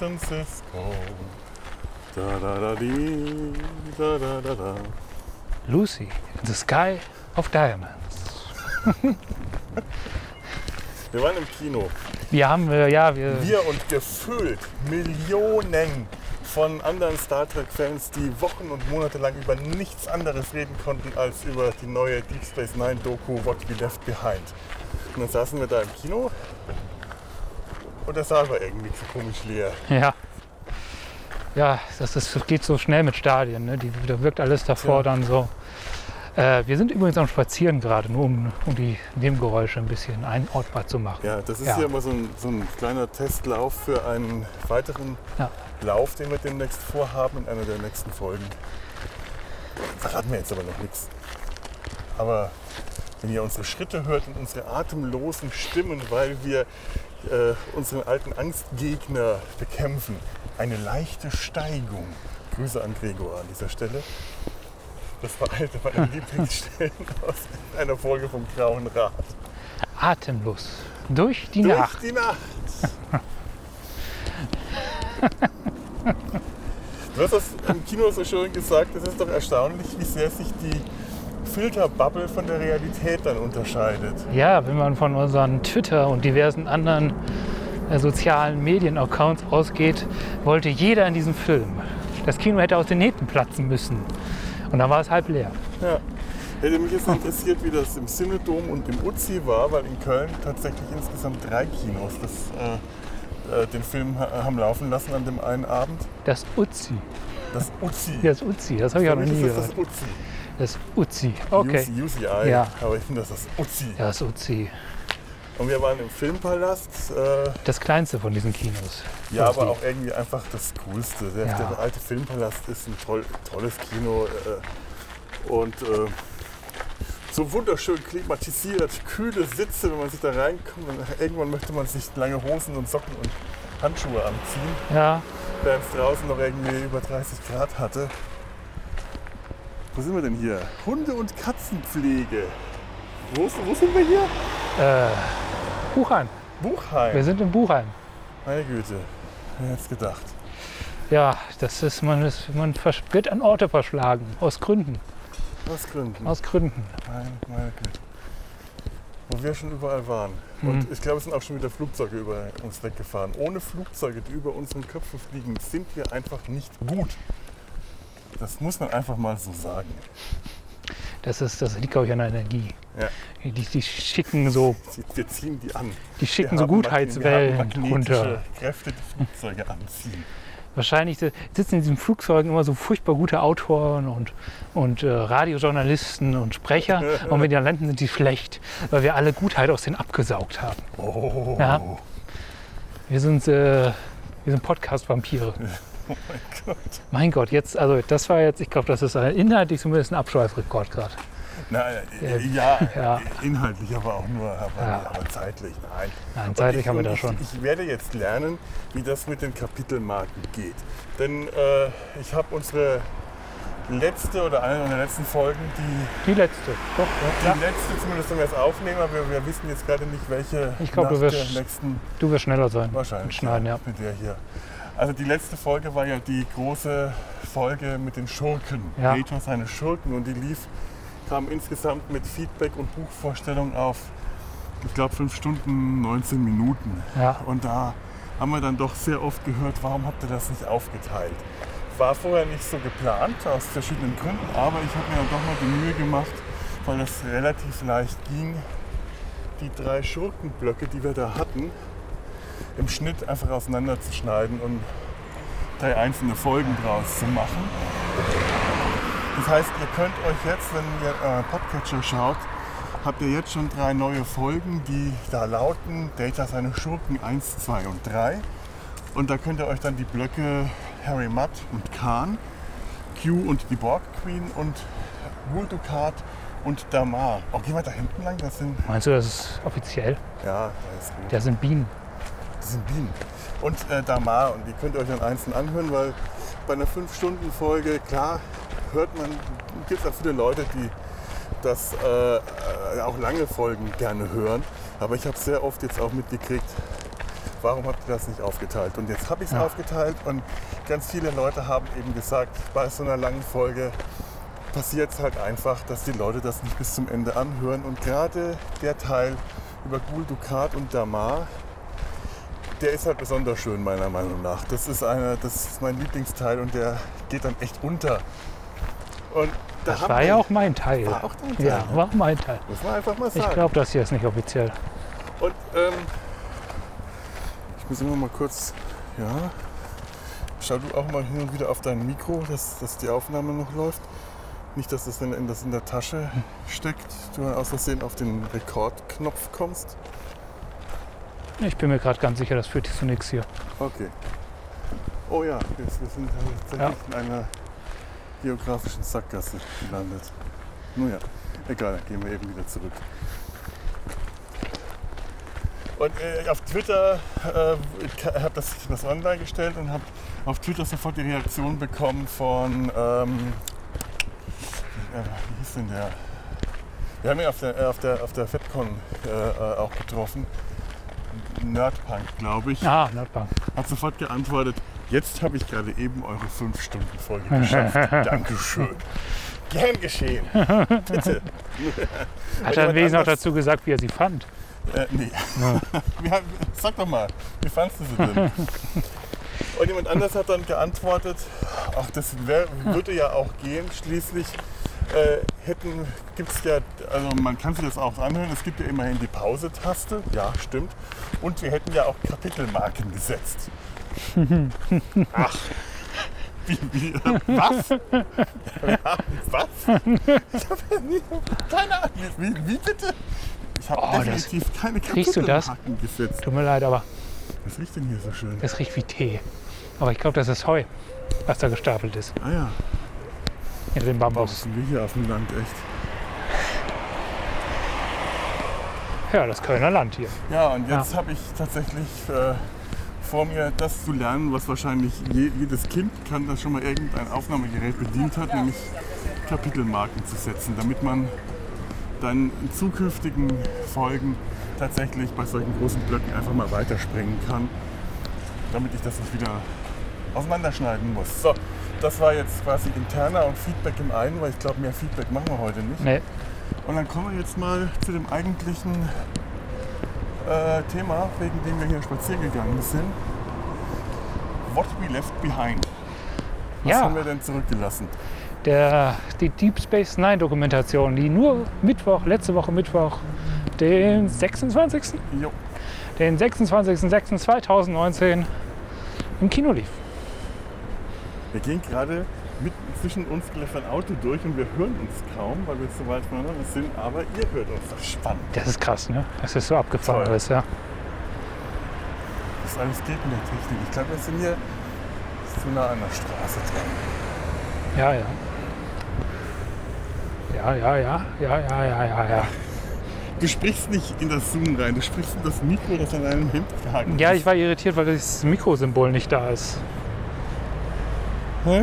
And Captain Cisco. Da da da di, da da da da. Lucy in the Sky of Diamonds. Wir waren im Kino. Wir haben, äh, ja, wir, Wir und gefühlt Millionen von anderen Star Trek-Fans, die Wochen und Monate lang über nichts anderes reden konnten als über die neue Deep Space Nine Doku What We Left Behind. Und dann saßen wir da im Kino und der Saal war irgendwie so komisch leer. ja. Ja, das, ist, das geht so schnell mit Stadien. Ne? Die, da wirkt alles davor Ja. dann so. Äh, wir sind übrigens am Spazieren gerade, nur um, um die Nebengeräusche ein bisschen einordbar zu machen. Ja, das ist Ja. hier immer so ein, so ein kleiner Testlauf für einen weiteren Ja. Lauf, den wir demnächst vorhaben in einer der nächsten Folgen. Verraten wir jetzt aber noch nichts. Aber wenn ihr unsere Schritte hört und unsere atemlosen Stimmen, weil wir äh, unseren alten Angstgegner bekämpfen, eine leichte Steigung. Grüße an Gregor an dieser Stelle. Das war eine meiner Lieblingsstellen aus einer Folge vom Grauen Rat. Atemlos. Durch die Durch Nacht. die Nacht. Du hast das im Kino so schön gesagt, es ist doch erstaunlich, wie sehr sich die Filterbubble von der Realität dann unterscheidet. Ja, wenn man von unseren Twitter und diversen anderen äh, sozialen Medien-Accounts ausgeht, wollte jeder in diesem Film. Das Kino hätte aus den Nähten platzen müssen. Und dann war es halb leer. Ja. Hätte mich jetzt interessiert, wie das im Synodom und im Uzi war, weil in Köln tatsächlich insgesamt drei Kinos das, äh, äh, den Film ha haben laufen lassen an dem einen Abend. Das Uzi. Das Uzi. Ja, das Uzi, das habe ich auch noch nie gehört. das Uzi. Das Uzi. Okay. UCI, UCI. Ja. Aber ich finde das das Uzi. Ja, das Uzi. Und wir waren im Filmpalast. Äh, Das kleinste von diesen Kinos. Ja, aber auch irgendwie einfach das Coolste. Der, Ja. der alte Filmpalast ist ein toll, tolles Kino äh, und äh, so wunderschön klimatisiert, kühle Sitze, wenn man sich da reinkommt. Und irgendwann möchte man sich lange Hosen und Socken und Handschuhe anziehen, Ja, während es draußen noch irgendwie über 30 Grad hatte. Wo sind wir denn hier? Hunde- und Katzenpflege. Wo, ist- wo sind wir hier? äh, Buchheim. Buchheim. Wir sind in Buchheim. Meine Güte, wer hätte es gedacht? Ja, das ist, man, ist, man wird an Orte verschlagen. Aus Gründen. Aus Gründen. Aus Gründen. Meine, meine Güte. Wo wir schon überall waren. Mhm. Und ich glaube, es sind auch schon wieder Flugzeuge über uns weggefahren. Ohne Flugzeuge, die über unseren Köpfen fliegen, sind wir einfach nicht gut. Das muss man einfach mal so sagen. Das, ist, das liegt, glaube ich, an der Energie. Ja. Die, die schicken so, Wir ziehen die an. die Wir schicken so Gutheitswellen wir haben magnetische runter. Kräfte, die Flugzeuge anziehen. Wahrscheinlich si- sitzen in diesen Flugzeugen immer so furchtbar gute Autoren und, und äh, Radiojournalisten und Sprecher. und wenn die dann landen, sind die schlecht, weil wir alle Gutheit aus denen abgesaugt haben. Oh, Ja. Wir sind, äh, wir sind Podcast-Vampire. oh mein Gott. Mein Gott, jetzt, also das war jetzt, ich glaube, das ist inhaltlich zumindest ein Abschweifrekord gerade. Na, Ja. äh, ja, Ja. inhaltlich, aber auch nur aber, Ja. aber zeitlich. Nein. Nein, zeitlich ich, haben wir da ich, schon. Ich werde jetzt lernen, wie das mit den Kapitelmarken geht. Denn äh, ich habe unsere letzte oder eine der letzten Folgen, die, Die letzte, doch, die ja. letzte zumindest, wenn wir es aufnehmen, aber wir, wir wissen jetzt gerade nicht, welche Ich glaub, du wirst- nächsten Du wirst schneller sein. wahrscheinlich Schneiden, ja. mit der hier. Also die letzte Folge war ja die große Folge mit den Schurken. Ja. Data seine Schurken und die lief, kam insgesamt mit Feedback und Buchvorstellung auf, ich glaube, 5 Stunden, 19 Minuten. Ja, Und da haben wir dann doch sehr oft gehört, warum habt ihr das nicht aufgeteilt? War vorher nicht so geplant, aus verschiedenen Gründen, aber ich habe mir dann doch mal die Mühe gemacht, weil das relativ leicht ging, die drei Schurkenblöcke, die wir da hatten, im Schnitt einfach auseinanderzuschneiden und drei einzelne Folgen draus zu machen. Das heißt, ihr könnt euch jetzt, wenn ihr äh, Podcatcher schaut, habt ihr jetzt schon drei neue Folgen, die da lauten Data seine Schurken 1, 2 und 3. Und da könnt ihr euch dann die Blöcke Harry Mudd und Khan, Q und die Borg Queen und Wuldukat und Damar. Oh, gehen wir da hinten lang? Das sind, Meinst du, das ist offiziell? ja, das ist gut. Das sind Bienen. Das sind Bienen. Und äh, Damar. Und die könnt ihr euch dann einzeln anhören, weil bei einer 5-Stunden-Folge, klar, hört man, gibt es auch viele Leute, die das äh, auch lange Folgen gerne hören. Aber ich habe sehr oft jetzt auch mitgekriegt, warum habt ihr das nicht aufgeteilt? Und jetzt habe ich es Ja. aufgeteilt und ganz viele Leute haben eben gesagt, bei so einer langen Folge passiert es halt einfach, dass die Leute das nicht bis zum Ende anhören. Und gerade der Teil über Gul Dukat und Damar, der ist halt besonders schön meiner Meinung nach. Das ist, einer, das ist mein Lieblingsteil und der geht dann echt unter. Und da Das war ja auch mein Teil. War auch dein Teil, Ja, ne? war auch mein Teil. Muss man einfach mal Ich sagen. glaube, das hier ist nicht offiziell. Und ähm, ich muss immer mal kurz, ja, schau du auch mal hin und wieder auf dein Mikro, dass, dass die Aufnahme noch läuft. Nicht, dass das, in, das in der Tasche steckt, du dann aus Versehen auf den Rekordknopf kommst. Ich bin mir gerade ganz sicher, das führt zu nichts hier. Okay. Oh ja, wir, wir sind tatsächlich in einer geografischen Sackgasse gelandet. Nun ja, egal, dann gehen wir eben wieder zurück. Und äh, auf Twitter äh, ich habe das, das online gestellt und habe auf Twitter sofort die Reaktion bekommen von, ähm, äh, wie hieß denn der? Wir haben ihn auf der, äh, auf der, auf der FedCon äh, äh, auch getroffen. Nerdpunk, glaube ich Ah, Nordbank. hat sofort geantwortet, jetzt habe ich gerade eben eure 5-Stunden-Folge geschafft. Dankeschön. Gern geschehen. Bitte. Hat er wenigstens noch dazu gesagt, wie er sie fand? Äh, nee. Hat- Sag doch mal, wie fandest du sie denn? Und jemand anders hat dann geantwortet, ach, das wär, würde ja auch gehen. Schließlich äh, hätten, gibt es ja, also man kann sich das auch anhören, es gibt ja immerhin die Pause-Taste, ja, stimmt. Und wir hätten ja auch Kapitelmarken gesetzt. ach. Wie, wie, äh, was? Ja, was? Ich habe ja nie, keine Ahnung. Wie, wie bitte? Ich habe Oh, das- definitiv keine Riechst du das? Kapitelmarken gesetzt. Tut mir leid, aber Was riecht denn hier so schön? das riecht wie Tee. Aber ich glaube, das ist Heu, was da gestapelt ist Ah ja, in was Bambus. sind wir hier auf dem Land echt? Ja, das Kölner Land hier. Ja, und jetzt habe ich tatsächlich äh, vor mir das zu lernen, was wahrscheinlich je, jedes Kind kann, das schon mal irgendein Aufnahmegerät bedient hat, nämlich Kapitelmarken zu setzen, damit man dann in zukünftigen Folgen tatsächlich bei solchen großen Blöcken einfach mal weiterspringen kann, damit ich das nicht wieder auseinanderschneiden muss. So, das war jetzt quasi interner und Feedback im einen, weil ich glaube, mehr Feedback machen wir heute nicht. Nee, Und dann kommen wir jetzt mal zu dem eigentlichen äh, Thema, wegen dem wir hier spazieren gegangen sind. What we left behind. Was Ja. haben wir denn zurückgelassen? der, die Deep Space Nine Dokumentation, die nur Mittwoch, letzte Woche Mittwoch, den 26. Jo. den 26.06.2019 im Kino lief. Wir gehen gerade mitten zwischen uns läuft ein Auto durch und wir hören uns kaum, weil wir so weit voneinander sind, aber ihr hört uns. Das ist spannend. Das ist krass, ne? Das ist so abgefahren alles, ja. Was alles geht in der Technik. Ich glaube, wir sind hier zu nah an der Straße dran. Ja, ja. Ja, ja, ja, ja, ja, ja, ja, ja. Du sprichst nicht in das Zoom rein, du sprichst in das Mikro, das an deinem Hemd gehangen Ja, ist. ich war irritiert, weil das Mikrosymbol nicht da ist. Hä?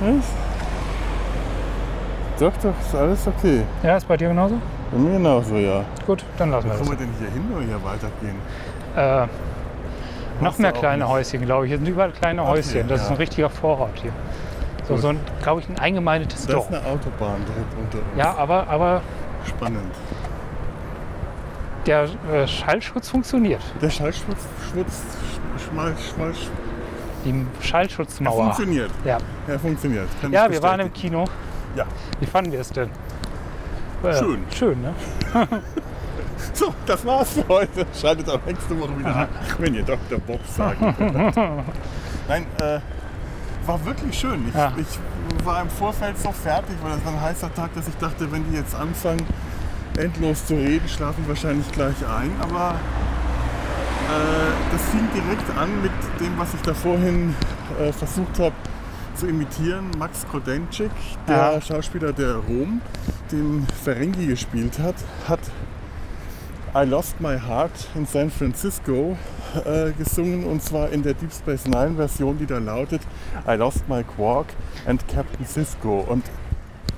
Was? Doch, doch, ist alles okay. Ja, ist bei dir genauso? Bei mir genauso, ja. Gut, dann lassen Wo wir kommen wir das. denn hier hin oder hier weitergehen? Äh, noch mehr kleine nicht. Häuschen, glaube ich. Hier sind überall kleine Okay, Häuschen. Das ist ja. ein richtiger Vorort hier. So, Gut. so ein, glaube ich, ein eingemeindetes Da Dorf. ist eine Autobahn direkt unter uns. Ja, aber, aber Spannend. der äh, Schallschutz funktioniert. Der Schallschutz, Schmutz, Schmal, Schmal, Die er Schallschutzmauer. funktioniert. Ja, Er funktioniert. Kann ja wir waren im. Kino. Ja. Wie fanden wir es denn? Äh, Schön. Schön, ne? So, das war's für heute. Schaltet auch nächste Woche wieder an, wenn ihr Dr. Bob sagen könnt. Nein, äh, war wirklich schön. Ich, Ja. ich war im Vorfeld so fertig, weil das war ein heißer Tag, dass ich dachte, wenn die jetzt anfangen, endlos zu reden, schlafe ich wahrscheinlich gleich ein. Aber äh, das fing direkt an mit dem, was ich da vorhin äh, versucht habe zu imitieren. Max Kodenczyk, der Ja. Schauspieler, der Rom, den Ferengi gespielt hat, hat I Lost My Heart in San Francisco äh, gesungen und zwar in der Deep Space Nine Version, die da lautet I Lost My Quark and Captain Cisco und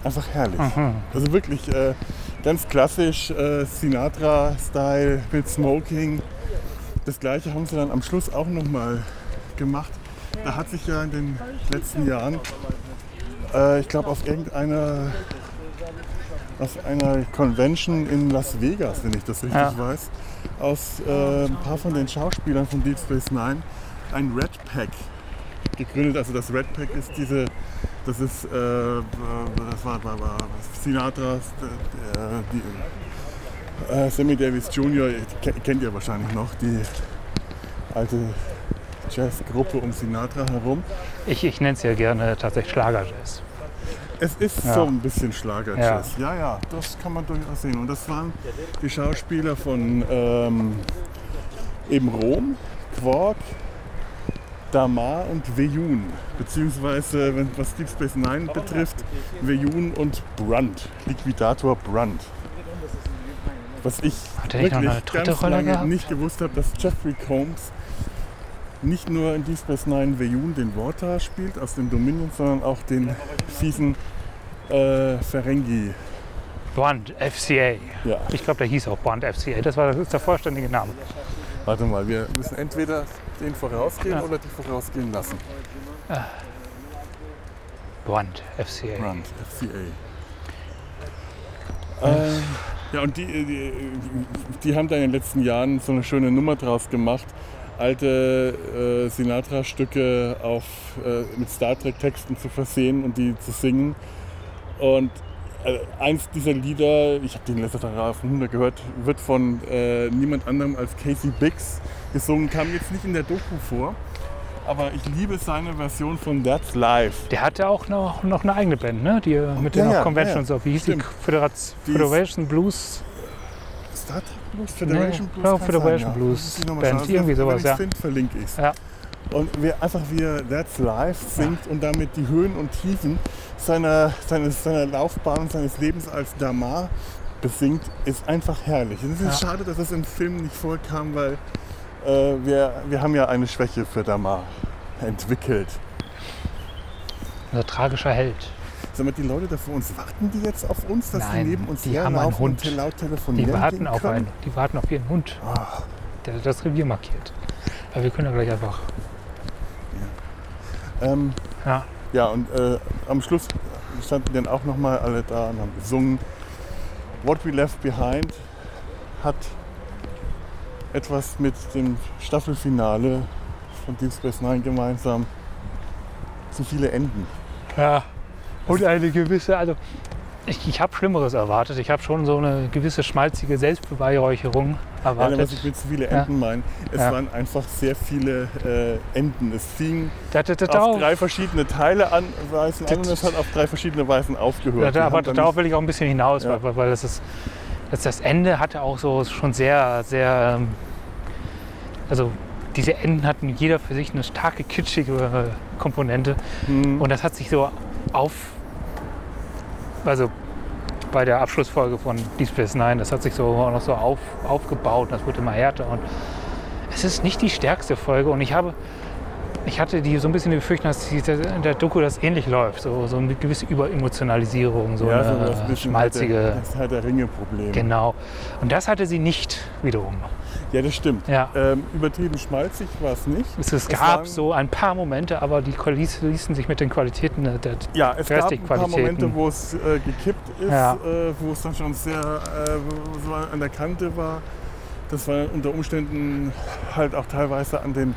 einfach herrlich. Also wirklich äh, ganz klassisch äh, Sinatra-Style mit Smoking. Das gleiche haben sie dann am Schluss auch nochmal gemacht. Da hat sich ja in den letzten Jahren, äh, ich glaube auf irgendeiner auf einer Convention in Las Vegas, wenn ich das richtig Ja. weiß, aus äh, ein paar von den Schauspielern von Deep Space Nine ein Red Pack gegründet. Also das Red Pack ist diese, das ist, äh, das war, war, war Sinatras, äh, die, äh, Sammy Davis Jr., ke- kennt ihr wahrscheinlich noch, die alte Jazzgruppe um Sinatra herum. Ich, ich nenne es ja gerne tatsächlich Schlagerjazz. Es ist Ja. so ein bisschen Schlagerjazz. Ja. ja, das kann man durchaus sehen. Und das waren die Schauspieler von ähm, eben Rom, Quark, Damar und Veyun. Beziehungsweise, wenn, was Deep Space Nine betrifft, Veyun und Brunt, Liquidator Brunt. Was ich wirklich ganz lange nicht gewusst habe, dass Jeffrey Combs nicht nur in Deep Space Nine Veyun den Water spielt aus dem Dominion, sondern auch den fiesen äh, Ferengi. Bond FCA. Ja, Ich glaube, der hieß auch Bond FCA. Das war das ist der vollständige Name. warte mal, wir müssen entweder den vorausgehen Ja. oder die vorausgehen lassen. Bond FCA. Brand, FCA. Ähm, ja, und die, die, die haben da in den letzten Jahren so eine schöne Nummer draus gemacht, alte äh, Sinatra-Stücke auf, äh, mit Star Trek-Texten zu versehen und die zu singen. Und äh, eins dieser Lieder, ich habe den letzten Tag auf dem 100 gehört, wird von äh, niemand anderem als Casey Biggs gesungen, kam jetzt nicht in der Doku vor. Aber ich liebe seine Version von That's Life. Der hatte auch noch, noch eine eigene Band, ne? Die äh, mit Ja, den ja, Convention ja, und so. Wie hieß stimmt. die? Föderat Die Federation Blues? Star Trek Blues? Federation Nee, Blues? ja, Federation sein, Blues mal Band, schauen. irgendwie sowas, ja. finde, verlinke ich. Ja. Und wer einfach wie er That's Life singt und damit die Höhen und Tiefen seiner, seines, seiner Laufbahn und seines Lebens als Damar besingt, ist einfach herrlich. Und es ist schade, dass es im Film nicht vorkam, weil wir, wir haben ja eine Schwäche für Damar entwickelt. Unser tragischer Held. Sag mal, die Leute da vor uns, warten die jetzt auf uns, dass Nein, die neben uns die haben einen Hund. und laut telefonieren Die warten auf können? einen. Die warten auf ihren Hund. Ah. Der das Revier markiert. Aber wir können ja gleich einfach. Ähm, Ja. Ja, und äh, am Schluss standen dann auch nochmal alle da und haben gesungen. What We Left Behind hat etwas mit dem Staffelfinale von Deep Space Nine gemeinsam. Zu viele Enden. Ja. Und eine gewisse, also ich, ich habe Schlimmeres erwartet. Ich habe schon so eine gewisse schmalzige Selbstbeweihräucherung Ja, was erwartet. ich mit zu viele Ja. Enden meine, es Ja. waren einfach sehr viele äh, Enden. Es fing Da, da, da, auf drei verschiedene Teile an, Weisen an und es hat auf drei verschiedene Weisen aufgehört. aber darauf will ich auch ein bisschen hinaus, Ja. weil, weil das ist, das, das Ende hatte auch so schon sehr, sehr, ähm, also diese Enden hatten jeder für sich eine starke kitschige äh, Komponente. Hm. und das hat sich so auf, also bei der Abschlussfolge von Deep Space Nine, das hat sich so auch noch so auf, aufgebaut, das wird immer härter. Und es ist nicht die stärkste Folge. Und ich habe, ich hatte die so ein bisschen die Befürchtung, dass die- in der Doku das ähnlich läuft, so, so eine gewisse Überemotionalisierung, so ja, so eine das bisschen schmalzige, Das hat der Ringe-Problem. genau. Und das hatte sie nicht wiederum. Ja, das stimmt. Ja. Ähm, übertrieben schmalzig war es nicht. Es, es gab so ein paar Momente, aber die ließ- ließen sich mit den Qualitäten der, der Ja, es gab ein paar. Momente, wo es äh, gekippt ist, Ja. äh, wo es dann schon sehr äh, an der Kante war. Das war unter Umständen halt auch teilweise an den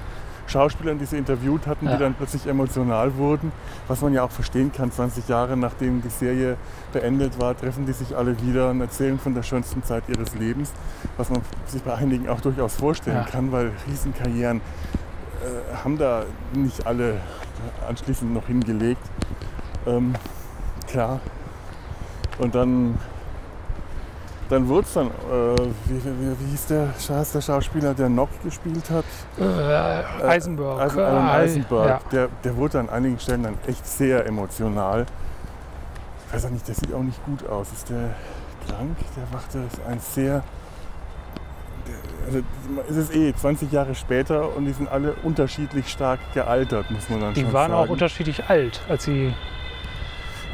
Schauspielern, die sie interviewt hatten, Ja. die dann plötzlich emotional wurden. Was man ja auch verstehen kann, 20 Jahre nachdem die Serie beendet war, treffen die sich alle wieder und erzählen von der schönsten Zeit ihres Lebens, was man sich bei einigen auch durchaus vorstellen Ja. kann, weil Riesenkarrieren äh, haben da nicht alle anschließend noch hingelegt. Ähm, klar. Und dann dann wurde es dann, äh, wie, wie, wie hieß der, heißt der Schauspieler, der Nock gespielt hat? Äh, Eisenberg. Eisen, Alan Äh, Eisenberg. Ja. Der, der wurde an einigen Stellen dann echt sehr emotional. Ich weiß auch nicht, der sieht auch nicht gut aus. Ist der krank? Der machte ein sehr. Also es ist eh 20 Jahre später und die sind alle unterschiedlich stark gealtert, muss man dann Die schon waren sagen. auch unterschiedlich alt, als sie.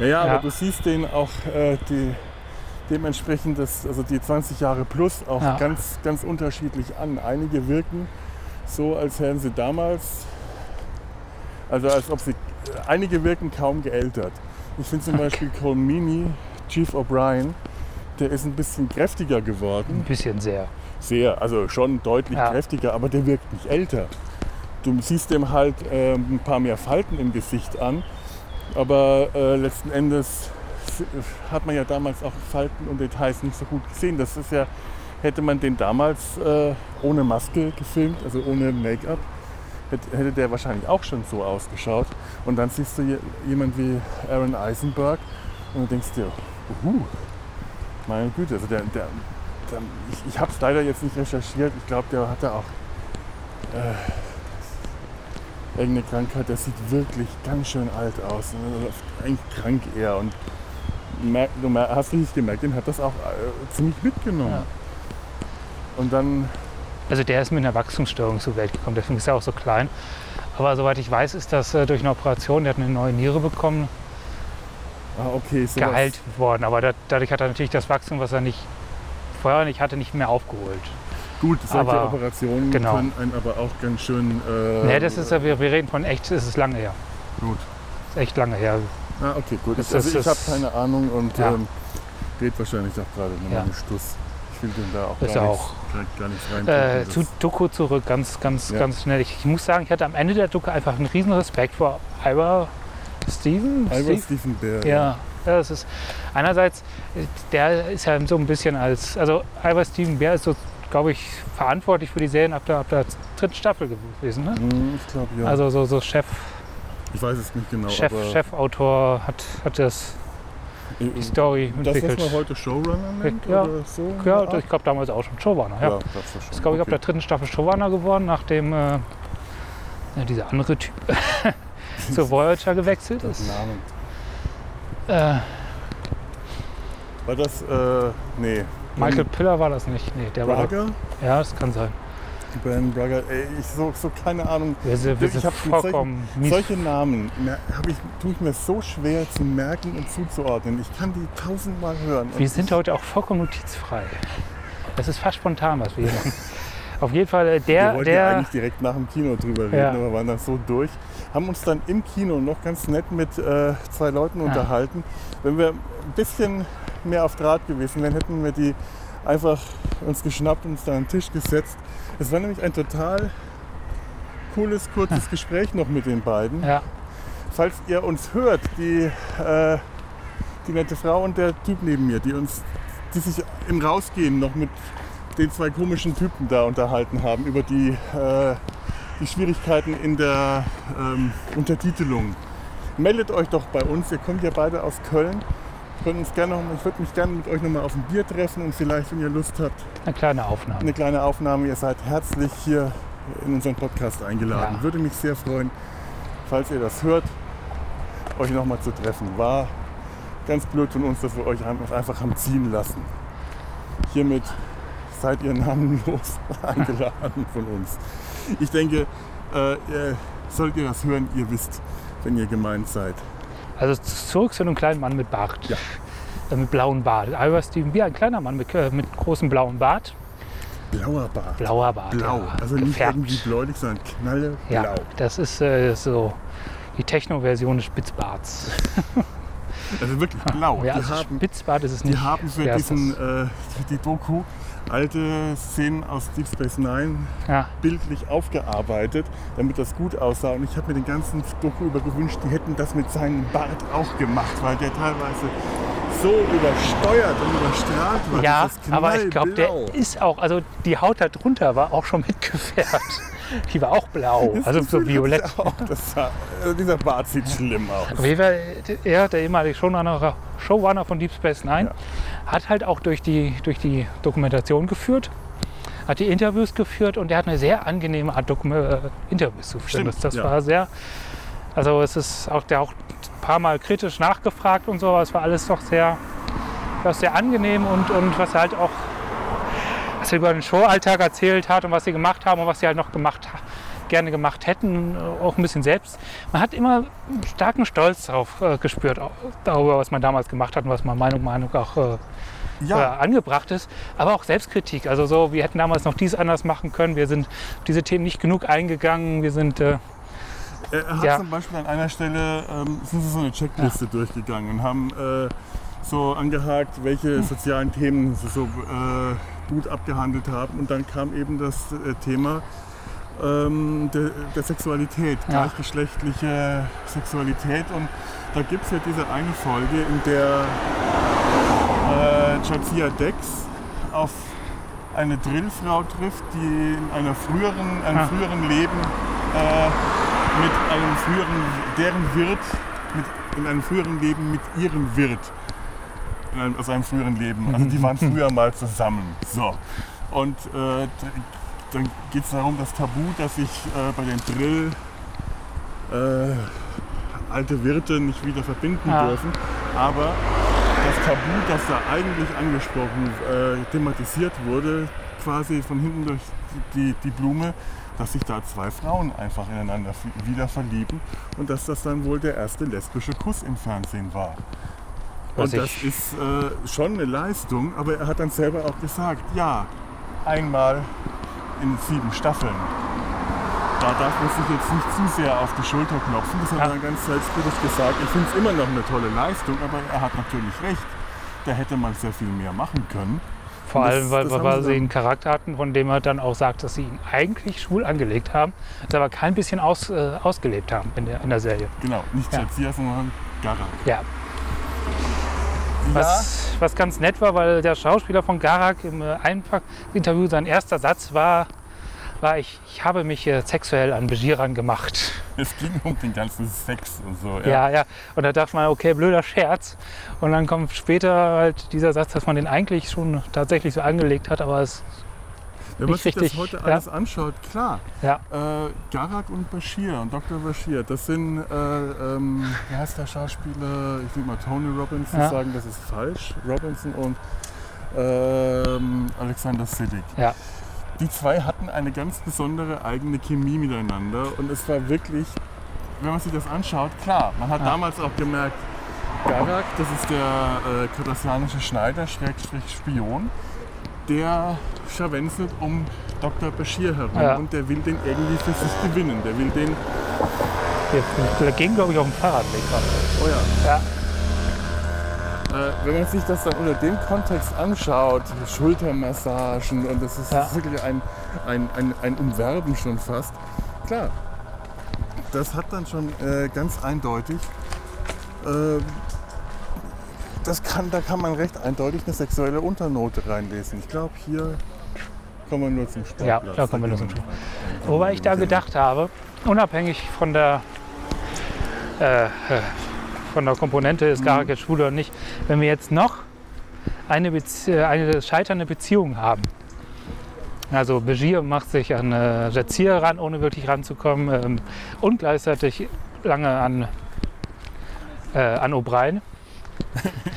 Ja, ja, Ja. aber du siehst den auch äh, die, dementsprechend, das, also die 20 Jahre plus auch Ja. ganz, ganz unterschiedlich an. Einige wirken so, als hätten sie damals, also als ob sie, einige wirken kaum geältert. Ich finde zum Beispiel Colmini, Chief O'Brien, der ist ein bisschen kräftiger Ein geworden. bisschen sehr. Sehr, also schon deutlich Ja. kräftiger, aber der wirkt nicht älter. Du siehst dem halt ähm, ein paar mehr Falten im Gesicht an, aber äh, letzten Endes s- hat man ja damals auch Falten und Details nicht so gut gesehen. Das ist ja, hätte man den damals äh, ohne Maske gefilmt, also ohne Make-up, hätte, hätte der wahrscheinlich auch schon so ausgeschaut. Und dann siehst du je- jemand wie Aaron Eisenberg und du denkst dir, uhu, meine Güte, also der, der, der ich, ich habe es leider jetzt nicht recherchiert. Ich glaube, der hatte auch äh, irgendeine Krankheit. Der sieht wirklich ganz schön alt aus. Also Eigentlich krank eher. Und merk, du hast richtig gemerkt, den hat das auch äh, ziemlich mitgenommen. Ja. Und dann, Also der ist mit einer Wachstumsstörung zur Welt gekommen, deswegen ist er auch so klein. Aber soweit ich weiß, ist das äh, durch eine Operation, der hat eine neue Niere bekommen, ah, okay, sowas, geheilt worden. Aber da, dadurch hat er natürlich das Wachstum, was er nicht vorher nicht hatte, nicht mehr aufgeholt. Gut, solche aber- Operationen genau. können einen aber auch ganz schön. Äh, nee, das ist, ja- wir, wir reden von echt, es ist lange her. Gut. Ist echt lange her. Ah, okay, gut. Das also ich habe keine Ahnung und Ja. ähm, geht wahrscheinlich auch gerade nochmal Ja. einen Stuss. Ich will den da auch Ist gar, er nichts, auch. gar, nichts rein. Äh, zu Doku zurück, ganz, ganz, Ja. ganz schnell. Ich, ich muss sagen, ich hatte am Ende der Doku einfach einen riesen Respekt vor Ira Steven. Albert Steve? Stephen Bear. Ja, das ist einerseits, der ist ja so ein bisschen als, also Albert Steven Bear ist so, glaube ich, verantwortlich für die Serien ab der, ab der dritten Staffel gewesen. Ne? Hm, ich glaube ja. Also so, so Chef, ich weiß es nicht genau. Chef, aber Chefautor hat, hat das, die Story das, was entwickelt. man heute Showrunner nennt? Ja. Oder so? ja, ich glaube damals auch schon Showrunner. ja. Ja. das war schon. ist, glaube ich, ab der okay. dritten Staffel Showrunner geworden, nachdem äh, ja, dieser andere Typ zur Voyager gewechselt Das ist. Name. Äh, War das, äh, nee. Michael Piller war das nicht. Nee, der war. Braga? Ja, das kann sein. Ben Braga. Ey, ich so, so keine Ahnung. Wir wir Ich sind hab mit solchen-. Solche Namen hab ich, tue ich mir so schwer zu merken und zuzuordnen. Ich kann die tausendmal hören. Wir sind heute auch vollkommen notizfrei. Das ist fast spontan, was wir hier machen. Auf jeden Fall, äh, Wir der, wollten ja der, eigentlich direkt nach dem Kino drüber reden, Ja. aber waren dann so durch. Haben uns dann im Kino noch ganz nett mit äh, zwei Leuten unterhalten. Wenn wir ein bisschen mehr auf Draht gewesen wären, hätten wir die einfach uns geschnappt und uns da an den Tisch gesetzt. Es war nämlich ein total cooles, kurzes Gespräch noch mit den beiden. ja, Falls ihr uns hört, die, äh, die nette Frau und der Typ neben mir, die uns, die sich im Rausgehen noch mit den zwei komischen Typen da unterhalten haben über die, äh, die Schwierigkeiten in der ähm, Untertitelung. Meldet euch doch bei uns, ihr kommt ja beide aus Köln. Können uns gerne noch, ich würde mich gerne mit euch nochmal auf ein Bier treffen und vielleicht, wenn ihr Lust habt, eine kleine Aufnahme. eine kleine Aufnahme. Ihr seid herzlich hier in unseren Podcast eingeladen. Ja. Würde mich sehr freuen, falls ihr das hört, euch nochmal zu treffen. War ganz blöd von uns, dass wir euch einfach haben ziehen lassen. Hiermit seid ihr namenlos eingeladen von uns. Ich denke, äh, ihr, sollt ihr das hören, ihr wisst, wenn ihr gemeint seid. Also zurück zu einem kleinen Mann mit Bart. Ja. Äh, Mit blauem Bart. Ira Steven Beer, ein kleiner Mann mit, äh, mit großem blauem Bart. Blauer Bart. Blauer Bart. Blau. ja, Also nicht gefärbt. irgendwie bläulich, sondern knalleblau. Ja, das ist äh, so die Techno-Version des Spitzbarts. Also wirklich blau. Ja, also haben Spitzbart ist es nicht. haben für diesen, äh, die Doku alte Szenen aus Deep Space Nine Ja, bildlich aufgearbeitet, damit das gut aussah. Und ich habe mir den ganzen Doku über gewünscht, die hätten das mit seinem Bart auch gemacht, weil der teilweise so übersteuert und überstrahlt war. Ja, aber ich glaube, der ist auch, also die Haut da drunter war auch schon mitgefärbt. Die war auch blau, Das also so violett. Auch. Sah, also dieser Bart sieht schlimm aus. Auf jeden Fall, er, der ehemalige Showrunner, Showrunner von Deep Space Nine, hat halt auch durch die, durch die Dokumentation geführt, hat die Interviews geführt und er hat eine sehr angenehme Art, Dokum äh, Interviews zu führen. Das das ja. war sehr, also es ist auch, der auch ein paar Mal kritisch nachgefragt und so, aber es war alles doch sehr, sehr angenehm und, und was er halt auch, was er über den Showalltag erzählt hat und was sie gemacht haben und was sie halt noch gemacht ha- gerne gemacht hätten, äh, auch ein bisschen selbst. Man hat immer starken Stolz darauf äh, gespürt, auch darüber, was man damals gemacht hat und was man Meinung Meinung auch äh, äh, angebracht ist, aber auch Selbstkritik. Also so, wir hätten damals noch dies anders machen können, wir sind auf diese Themen nicht genug eingegangen, wir sind äh, Er hat Ja. zum Beispiel an einer Stelle ähm, sind sie so eine Checkliste durchgegangen und haben äh, so angehakt, Hm. welche sozialen Themen sie so äh, gut abgehandelt haben. Und dann kam eben das äh, Thema ähm, der, der Sexualität, Ja. gleichgeschlechtliche Sexualität. Und da gibt es ja diese eine Folge, in der äh, Jadzia Dex auf eine Drillfrau trifft, die in einer früheren, einem Ah. früheren Leben äh, mit einem früheren, deren Wirt, mit, in einem früheren Leben mit ihrem Wirt, in einem, aus einem früheren Leben. Also die waren früher mal zusammen. So. Und äh, dann geht es darum, das Tabu, das sich äh, bei den Drill äh, alte Wirte nicht wieder verbinden Ja. dürfen. Aber das Tabu, das da eigentlich angesprochen, äh, thematisiert wurde, quasi von hinten durch die, die Blume, dass sich da zwei Frauen einfach ineinander wieder verlieben und dass das dann wohl der erste lesbische Kuss im Fernsehen war. Was Und das ich- ist äh, schon eine Leistung, aber er hat dann selber auch gesagt, ja, einmal in sieben Staffeln. Da darf man sich jetzt nicht zu sehr auf die Schulter klopfen. Das hat Ja. er ganz selbstkritisch gesagt. Ich finde es immer noch eine tolle Leistung, aber er hat natürlich recht. Da hätte man sehr viel mehr machen können. vor Das- allem, weil, das weil sie einen Charakter hatten, von dem er dann auch sagt, dass sie ihn eigentlich schwul angelegt haben, das aber kein bisschen aus, äh, ausgelebt haben in der, in der Serie. Genau, nicht Ja. Sondern Garak. Ja. Was, was ganz nett war, weil der Schauspieler von Garak im äh, Einpack-Interview, sein erster Satz war, war ich, ich habe mich äh, sexuell an Bejiran gemacht. Es ging um den ganzen Sex und so. Ja. ja, Und da dachte man, okay, blöder Scherz. Und dann kommt später halt dieser Satz, dass man den eigentlich schon tatsächlich so angelegt hat, aber es, Wenn man sich das heute ja. alles anschaut, klar. ja, Äh, Garak und Bashir und Dr. Bashir, das sind, äh, ähm, wie heißt der Schauspieler? Ich will mal Tony Robinson Ja. sagen, das ist falsch. Robinson und ähm, Alexander Siddig. ja, Die zwei hatten eine ganz besondere eigene Chemie miteinander und es war wirklich, wenn man sich das anschaut, klar, man hat damals auch gemerkt, Garak, das ist der äh, kardassianische Schneider, Schrägstrich Spion, der scharwenzelt um Dr. Bashir herum Ja. und der will den irgendwie für sich gewinnen. Der will den, wir, wir gingen, glaube ich, auf dem Fahrradweg. oh ja, Ja, Äh, wenn man sich das dann unter dem Kontext anschaut, Schultermassagen und das ist Ja. wirklich ein, ein, ein, ein Umwerben schon fast, klar, das hat dann schon äh, ganz eindeutig, äh, das kann, da kann man recht eindeutig eine sexuelle Unternote reinlesen. Ich glaube, hier kommen wir nur zum Sportplatz. Ja, da kommen wir nur zum gehen Wobei ich da gedacht habe, unabhängig von der, äh, äh, von der Komponente, ist Garak jetzt schwul oder nicht, wenn wir jetzt noch eine, Bezie äh, eine scheiternde Beziehung haben. Also Begier macht sich an äh, Jazir ran, ohne wirklich ranzukommen ähm, und gleichzeitig lange an, äh, an O'Brien.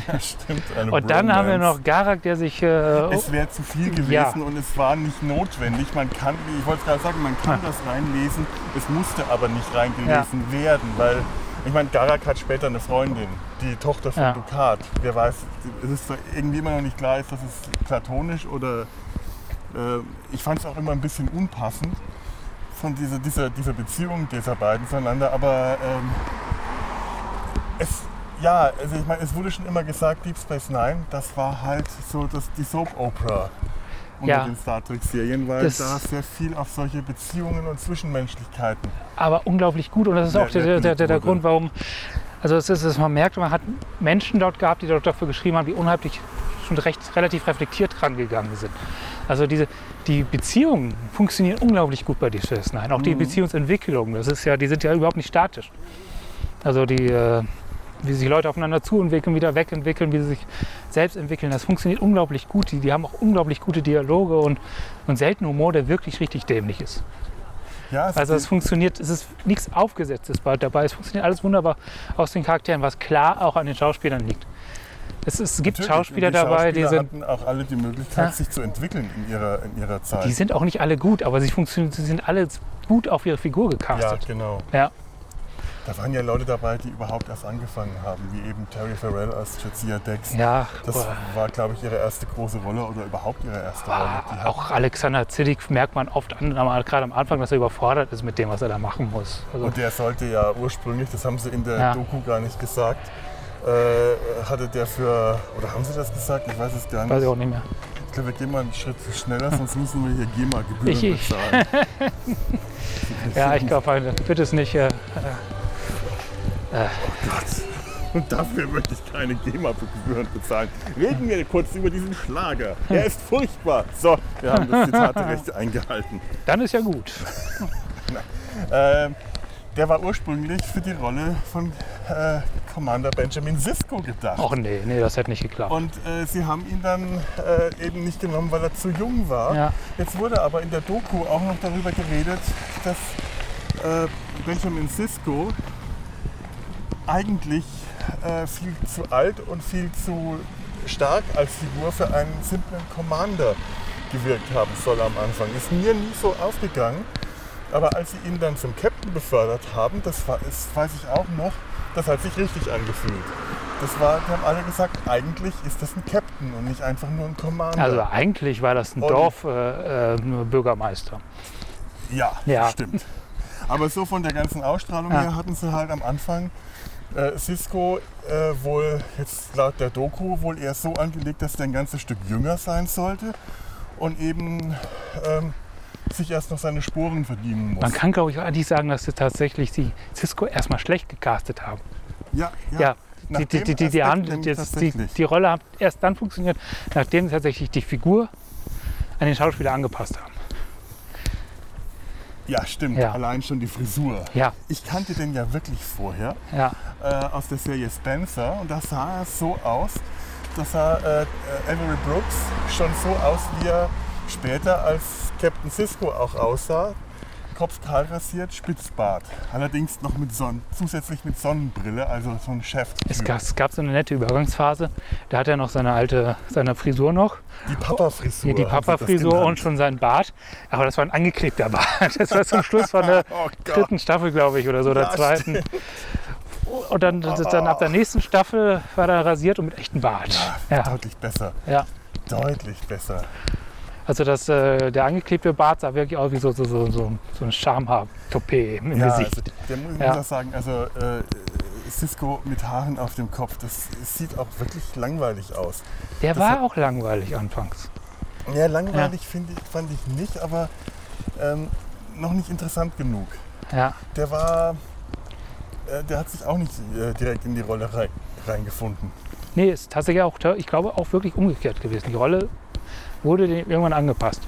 Ja, stimmt. eine Und dann haben wir noch Garak, der sich... Äh, Es wäre zu viel gewesen Ja. und es war nicht notwendig. Man kann, ich wollte gerade sagen, man kann Ah. das reinlesen, es musste aber nicht reingelesen werden, weil ich meine, Garak hat später eine Freundin, die Tochter von Ja. Dukat. Wer weiß, es ist irgendwie immer noch nicht klar, ist das ist platonisch oder äh, ich fand es auch immer ein bisschen unpassend von dieser, dieser, dieser Beziehung dieser beiden zueinander, aber ähm, es, ja, also ich meine, es wurde schon immer gesagt, Deep Space Nine, das war halt so das, die Soap Opera unter Ja. den Star Trek Serien, weil Das- da sehr viel auf solche Beziehungen und Zwischenmenschlichkeiten. aber unglaublich gut. Und das ist auch der, der der, der. Grund, warum Also es ist, dass man merkt, man hat Menschen dort gehabt, die dort dafür geschrieben haben, die unheimlich schon recht relativ reflektiert rangegangen sind. Also diese die Beziehungen funktionieren unglaublich gut bei Deep Space Nine. Auch die Beziehungsentwicklung, das ist ja, die sind ja überhaupt nicht statisch. Also die, äh, wie sich Leute aufeinander zuentwickeln, wieder wegentwickeln, wie sie sich selbst entwickeln, das funktioniert unglaublich gut. Die, die haben auch unglaublich gute Dialoge und, und selten Humor, der wirklich richtig dämlich ist. Ja, es Also es funktioniert, es ist nichts Aufgesetztes dabei. Es funktioniert alles wunderbar aus den Charakteren, was klar auch an den Schauspielern liegt. Es, es gibt natürlich. Schauspieler die dabei, die sind, auch alle die Möglichkeit, Ja. sich zu entwickeln in ihrer, in ihrer Zeit. die sind auch nicht alle gut, aber sie funktionieren, sie sind alle gut auf ihre Figur ja, gecastet. genau. Ja. Da waren ja Leute dabei, die überhaupt erst angefangen haben, wie eben Terry Farrell als Jadzia Dex. Ja, Das boah. war, glaube ich, ihre erste große Rolle oder überhaupt ihre erste Rolle. Die hat, auch Alexander Ziddik merkt man oft an, gerade am Anfang, dass er überfordert ist mit dem, was er da machen muss. Also, und der sollte ja ursprünglich, das haben sie in der Ja. Doku gar nicht gesagt, äh, hatte der für, oder haben sie das gesagt? Ich weiß es gar nicht. weiß ich auch nicht mehr. Ich glaube, wir gehen mal einen Schritt schneller, sonst müssen wir hier GEMA-Gebühren bezahlen. Ja, ich glaube, wird es nicht. Äh, Gott. Und dafür möchte ich keine GEMA-Gebühren bezahlen. Reden wir kurz über diesen Schlager. Er ist furchtbar. So, wir haben das Zitaterecht eingehalten. dann ist ja gut. Ähm, der war ursprünglich für die Rolle von äh, Commander Benjamin Sisko gedacht. Ach nee, nee, das hätte nicht geklappt. Und äh, sie haben ihn dann äh, eben nicht genommen, weil er zu jung war. Ja. Jetzt wurde aber in der Doku auch noch darüber geredet, dass äh, Benjamin Sisko eigentlich äh, viel zu alt und viel zu stark als Figur für einen simplen Commander gewirkt haben soll am Anfang. Ist mir nie so aufgegangen. Aber als sie ihn dann zum Captain befördert haben, das, war, das weiß ich auch noch, das hat sich richtig angefühlt. Das war, die haben alle gesagt, eigentlich ist das ein Captain und nicht einfach nur ein Commander. Also eigentlich war das ein Dorfbürgermeister. Äh, Bürgermeister. Ja, Ja. stimmt. Aber so von der ganzen Ausstrahlung Ja. her hatten sie halt am Anfang äh, Cisco äh, wohl jetzt laut der Doku wohl eher so angelegt, dass der ein ganzes Stück jünger sein sollte und eben ähm, sich erst noch seine Sporen verdienen muss. Man kann, glaube ich, auch eigentlich sagen, dass sie tatsächlich die Cisco erstmal schlecht gecastet haben. ja, Ja, nach die, die, die, die, nämlich die, die Rolle hat erst dann funktioniert, nachdem sie tatsächlich die Figur an den Schauspieler angepasst haben. Ja, stimmt. Ja. Allein schon die Frisur. Ja, Ich kannte den ja wirklich vorher ja. äh, aus der Serie Spencer und da sah er so aus, dass er äh, äh, Avery Brooks schon so aus, wie er später als Captain Cisco auch aussah. Kopf kahl rasiert, Spitzbart. Allerdings noch mit Sonnen, zusätzlich mit Sonnenbrille, also so ein Chef. Es gab, es gab so eine nette Übergangsphase. Da hat er noch seine alte seine Frisur noch. Die Papa-Frisur. Hier die Papa-Frisur und schon sein Bart. Aber das war ein angeklebter Bart. Das war zum Schluss von der Oh dritten Staffel, glaube ich, oder so, der Ja, zweiten. Und dann, dann ab der nächsten Staffel war er rasiert und mit echtem Bart. Ja, Deutlich besser. ja. Deutlich besser. Also das, äh, der angeklebte Bart sah wirklich aus wie so, so, so, so, so ein Schamhaar-Toupet im Ja, Gesicht. also, der muss, Ja. auch sagen, also äh, Cisco mit Haaren auf dem Kopf, das sieht auch wirklich langweilig aus. Der das war hat- auch langweilig anfangs. Ja, langweilig finde ich, fand ich nicht, aber ähm, noch nicht interessant genug. Ja, Der war, äh, der hat sich auch nicht äh, direkt in die Rolle rein, reingefunden. nee, ist tatsächlich auch, ich glaube, auch wirklich umgekehrt gewesen. Die Rolle wurde irgendwann angepasst.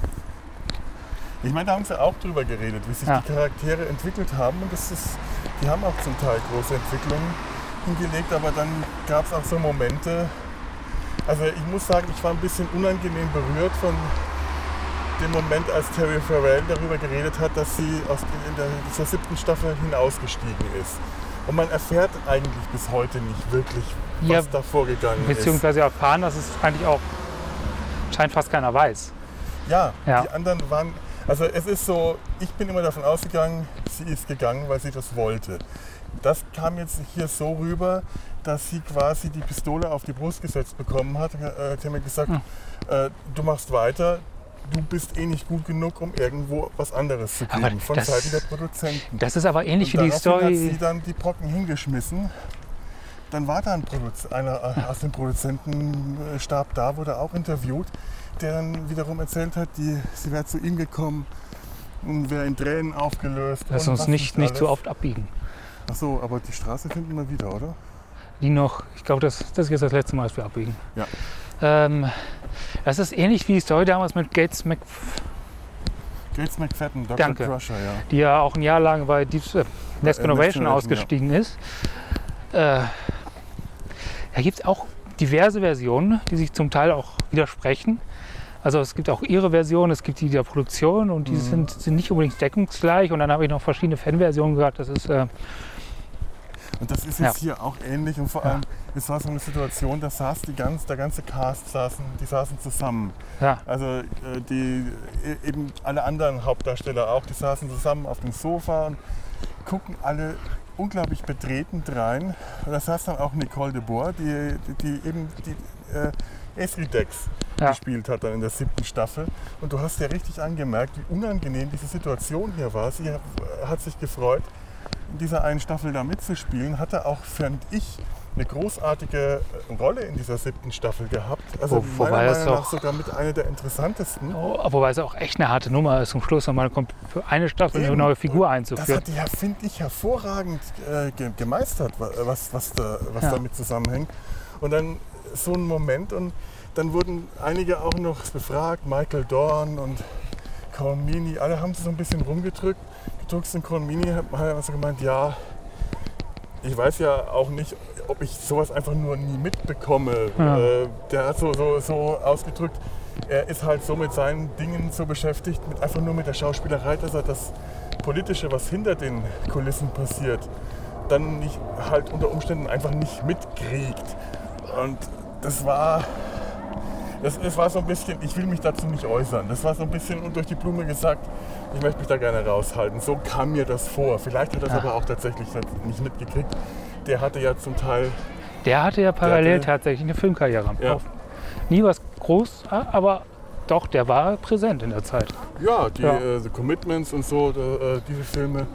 Ich meine, da haben sie auch drüber geredet, wie sich Ja. die Charaktere entwickelt haben und das ist, die haben auch zum Teil große Entwicklungen hingelegt, aber dann gab es auch so Momente, also ich muss sagen, ich war ein bisschen unangenehm berührt von dem Moment, als Terry Farrell darüber geredet hat, dass sie aus, in der zur siebten Staffel hinausgestiegen ist. Und man erfährt eigentlich bis heute nicht wirklich, was Ja, da vorgegangen ist. Beziehungsweise erfahren, dass es eigentlich auch scheint fast keiner weiß. Ja, Ja. die anderen waren. Also es ist so, ich bin immer davon ausgegangen, sie ist gegangen, weil sie das wollte. Das kam jetzt hier so rüber, dass sie quasi die Pistole auf die Brust gesetzt bekommen hat. Äh, haben mir gesagt, Hm. äh, du machst weiter, du bist eh nicht gut genug, um irgendwo was anderes zu Aber kriegen von das- Seiten der Produzenten. Das ist aber ähnlich Und wie die daraufhin hat sie Story. dann die Brocken hingeschmissen. Dann war da ein Produz einer äh, aus dem Produzentenstab da, wurde auch interviewt, der dann wiederum erzählt hat, die, sie wäre zu ihm gekommen und wäre in Tränen aufgelöst. Lass uns nicht, nicht zu oft abbiegen. Ach so, aber die Straße finden wir wieder, oder? Die noch, ich glaube, das, das ist jetzt das letzte Mal, dass wir abbiegen. Ja. Ähm, das ist ähnlich wie die Story damals mit Gates Mc, Gates McFadden, Dr. Danke. Crusher, ja. die ja auch ein Jahr lang bei Deep äh, Next Äh, Next Generation, ausgestiegen ist. Äh, da gibt es auch diverse Versionen, die sich zum Teil auch widersprechen. Also es gibt auch ihre Version, es gibt die der Produktion und die Mhm. sind, sind nicht unbedingt deckungsgleich. Und dann habe ich noch verschiedene Fanversionen gehört. Das ist äh, Und das ist Ja. jetzt hier auch ähnlich und vor Ja. allem, es war so eine Situation, da saß die ganz, der ganze Cast saßen, die saßen zusammen. ja, Also äh, die, e- eben alle anderen Hauptdarsteller auch, die saßen zusammen auf dem Sofa und gucken alle unglaublich betreten rein. Und da saß dann auch Nicole de Boer, die, die, die eben die äh, Esri Dex Ja. gespielt hat dann in der siebten Staffel. Und du hast ja richtig angemerkt, wie unangenehm diese Situation hier war. Sie hat, hat sich gefreut, in dieser einen Staffel da mitzuspielen, hatte auch, fand ich, eine großartige äh, Rolle in dieser siebten Staffel gehabt. Also Wo- wobei meiner es Meinung nach sogar mit einer der interessantesten. Oh, wobei es auch echt eine harte Nummer ist, zum Schluss nochmal kommt für eine Staffel eine Eben. neue Figur Das einzuführen. hat die, ja, finde ich, hervorragend äh, ge gemeistert, wa- was, was, da, was Ja. damit zusammenhängt. Und dann so ein Moment und dann wurden einige auch noch befragt, Michael Dorn und Cormini, alle haben sie so ein bisschen rumgedrückt. Gedrückt und Cormini hat also gemeint, ja, ich weiß ja auch nicht, ob ich sowas einfach nur nie mitbekomme. Ja. Äh, der hat so, so, so ausgedrückt, er ist halt so mit seinen Dingen so beschäftigt, mit, einfach nur mit der Schauspielerei, dass er das Politische, was hinter den Kulissen passiert, dann nicht halt unter Umständen einfach nicht mitkriegt. Und das war, das, das war so ein bisschen, ich will mich dazu nicht äußern. Das war so ein bisschen durch die Blume gesagt, ich möchte mich da gerne raushalten. So kam mir das vor. Vielleicht hat er das Ja. aber auch tatsächlich nicht mitgekriegt. Der hatte ja zum Teil, Der hatte ja parallel hatte- tatsächlich eine Filmkarriere am Ja. Nie was groß, aber doch, der war präsent in der Zeit. ja, die Ja. Äh, Commitments und so, äh, diese Filme,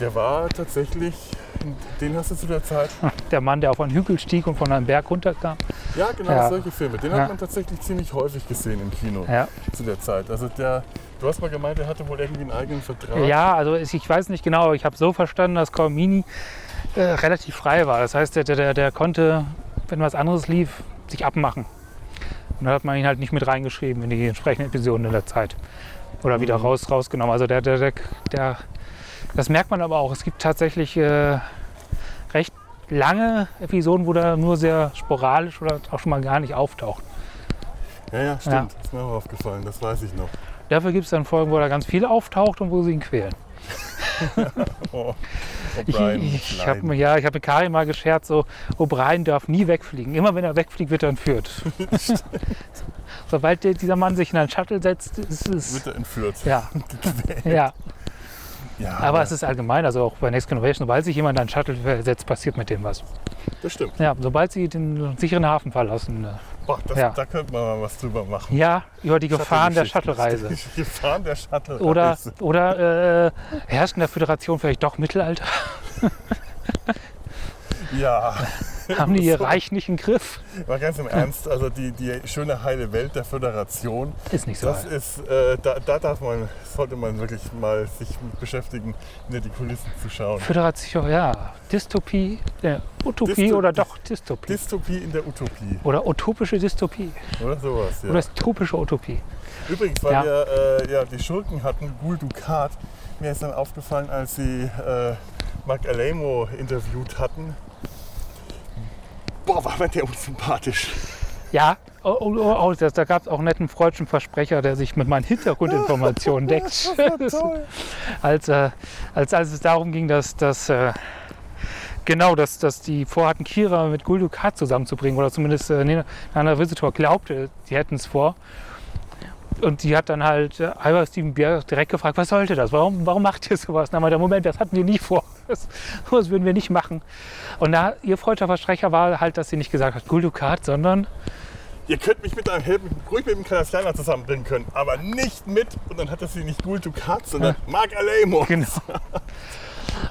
der war tatsächlich, den hast du zu der Zeit, Der Mann, der auf einen Hügel stieg und von einem Berg runterkam. Ja genau Ja. solche Filme, den hat man tatsächlich ziemlich häufig gesehen im Kino zu der Zeit. Also der, du hast mal gemeint, der hatte wohl irgendwie einen eigenen Vertrag. Ja, also ich weiß nicht genau, ich habe so verstanden, dass Cormini äh, relativ frei war. Das heißt, der, der, der konnte, wenn was anderes lief, sich abmachen. Und dann hat man ihn halt nicht mit reingeschrieben in die entsprechenden Episoden in der Zeit. Oder wieder Mhm. raus, rausgenommen. Also der, der, der, der, das merkt man aber auch. Es gibt tatsächlich äh, recht lange Episoden, wo der nur sehr sporadisch oder auch schon mal gar nicht auftaucht. Ja, ja, stimmt. Ist mir auch aufgefallen, das weiß ich noch. Dafür gibt es dann Folgen, wo er ganz viel auftaucht und wo sie ihn quälen. Oh, Ich, ich habe ja, ich hab mit Karin mal gescherzt, so O'Brien darf nie wegfliegen. Immer wenn er wegfliegt, wird er entführt. Sobald dieser Mann sich in einen Shuttle setzt, ist es. wird er entführt. Ja, ja. Ja, Aber es ist allgemein, also auch bei Next Generation, sobald sich jemand einen Shuttle setzt, passiert mit dem was. das stimmt. Ja, sobald sie den sicheren Hafen verlassen. äh, Boah, das, Ja. Da könnte man mal was drüber machen. Ja, über die Gefahren der. Shuttle-Reise. Die Gefahren der Shuttle-Reise. Oder, oder äh, herrscht in der Föderation vielleicht doch Mittelalter? Ja, Haben die ihr Reich nicht im Griff? mal ganz im Ernst, also die, die schöne heile Welt der Föderation, Ist nicht so. das ist, äh, da, da darf man, sollte man wirklich mal sich mit beschäftigen, hinter die Kulissen zu schauen. Föderation, ja. Dystopie, äh, Utopie Dysto- oder doch Dystopie. Dystopie in der Utopie oder utopische Dystopie. oder sowas. Ja. Oder dystopische Utopie. Übrigens, weil Ja. wir äh, ja, die Schurken hatten, Gul Dukat, mir ist dann aufgefallen, als sie äh, Mark Alamo interviewt hatten. Boah, war mir der unsympathisch. Ja, oh, oh, oh, oh, das, da gab es auch einen netten freudschen Versprecher, der sich mit meinen Hintergrundinformationen deckt. Als, äh, als, als es darum ging, dass, dass äh, genau, dass, dass die vorhatten, Kira mit Guldukat zusammenzubringen oder zumindest äh, Nana Visitor glaubte, sie hätten es vor. Und die hat dann halt äh, Albert Steven Bier direkt gefragt, was sollte das? Warum, warum macht ihr sowas? Na, der Moment, das hatten wir nie vor. Das, das würden wir nicht machen. Und da, ihr Versprecher war halt, dass sie nicht gesagt hat Guldukat, sondern Ihr könnt mich mit einem Helden ruhig mit dem Kardassianer zusammenbringen können, aber nicht mit, und dann hat das sie nicht Gul Dukat, sondern Mark Alamo. Genau.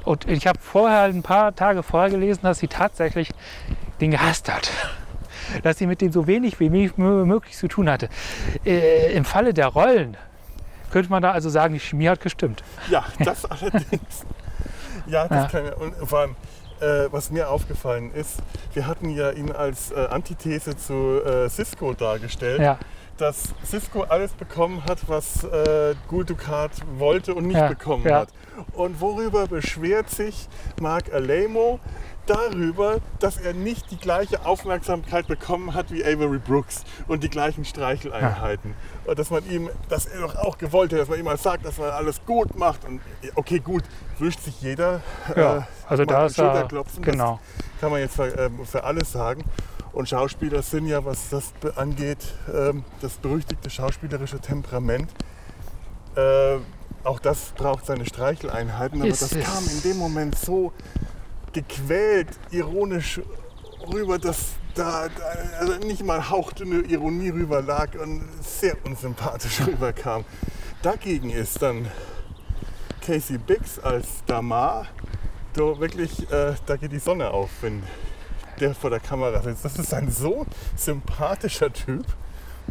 Und ich habe vorher, ein paar Tage vorher gelesen, dass sie tatsächlich den gehasst hat. Dass sie mit dem so wenig wie mö- möglich zu tun hatte. Äh, Im Falle der Rollen könnte man da also sagen, die Chemie hat gestimmt. Ja, das allerdings. Ja, das Ja. kann ja. Und vor allem, äh, was mir aufgefallen ist, wir hatten ja ihn als äh, Antithese zu äh, Cisco dargestellt, Ja, dass Cisco alles bekommen hat, was äh, Gul Dukat wollte und nicht Ja, bekommen hat. Und worüber beschwert sich Mark Alemo? Darüber, dass er nicht die gleiche Aufmerksamkeit bekommen hat wie Avery Brooks und die gleichen Streicheleinheiten. Und dass man ihm, dass er doch auch gewollt hätte, dass man ihm mal sagt, dass man alles gut macht. Und okay, gut, wünscht sich jeder. ja. also mal da ist er, Schulterklopfen, das genau. kann man jetzt für, ähm, für alles sagen. Und Schauspieler sind ja, was das angeht, ähm, das berüchtigte schauspielerische Temperament. Äh, auch das braucht seine Streicheleinheiten, aber Ist das es. kam in dem Moment so gequält, ironisch rüber, dass da, da also nicht mal hauchdünne Ironie rüber lag und sehr unsympathisch rüberkam. Dagegen ist dann Casey Biggs als Damar, so wirklich, äh, da geht die Sonne auf, wenn der vor der Kamera sitzt. Das ist ein so sympathischer Typ.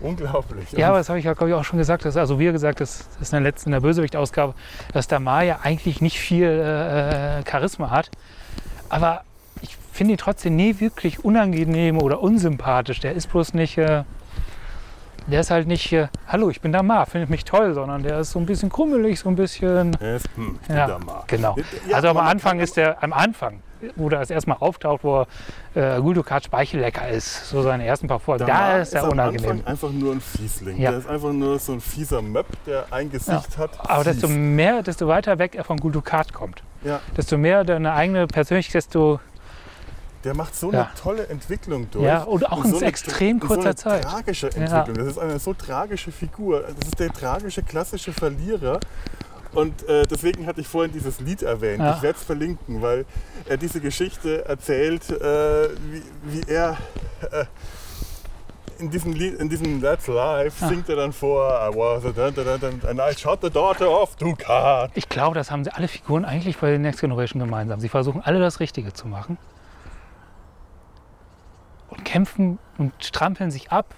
Unglaublich. Ja, aber das habe ich ja, glaube ich, auch schon gesagt. Dass, also wir gesagt, das ist in der letzten, in der Bösewicht-Ausgabe, dass der Maya eigentlich nicht viel äh, Charisma hat. Aber ich finde ihn trotzdem nie wirklich unangenehm oder unsympathisch. Der ist bloß nicht, äh, der ist halt nicht, äh, hallo, ich bin der Ma, findet mich toll, sondern der ist so ein bisschen krummelig, so ein bisschen. er hm, ich bin Ja, Damar. genau. Ja, also am Anfang ist der, am Anfang, wo er das erstmal auftaucht, wo äh, Guldukat Speichellecker ist, so seine ersten paar Folgen, da ist er unangenehm. Anfang einfach nur ein Fiesling. Ja. Der ist einfach nur so ein fieser Möb, der ein Gesicht hat. Aber desto mehr, desto weiter weg er von Guldukat kommt, Ja, desto mehr deine eigene Persönlichkeit, desto der macht so Ja. eine tolle Entwicklung durch. Ja, und auch in so eine- extrem so kurzer eine Zeit. tragische Ja. Entwicklung. Das ist eine so tragische Figur. Das ist der tragische, klassische Verlierer. Und äh, deswegen hatte ich vorhin dieses Lied erwähnt. Ja. Ich werde es verlinken, weil er diese Geschichte erzählt, äh, wie, wie er äh, in diesem Lied, in diesem That's Life Ah. singt er dann vor I was a dun, dun, dun, dun, and I shot the daughter of Dukat. Ich glaube, das haben sie alle Figuren eigentlich bei Next Generation gemeinsam. Sie versuchen alle das Richtige zu machen. Und kämpfen und strampeln sich ab.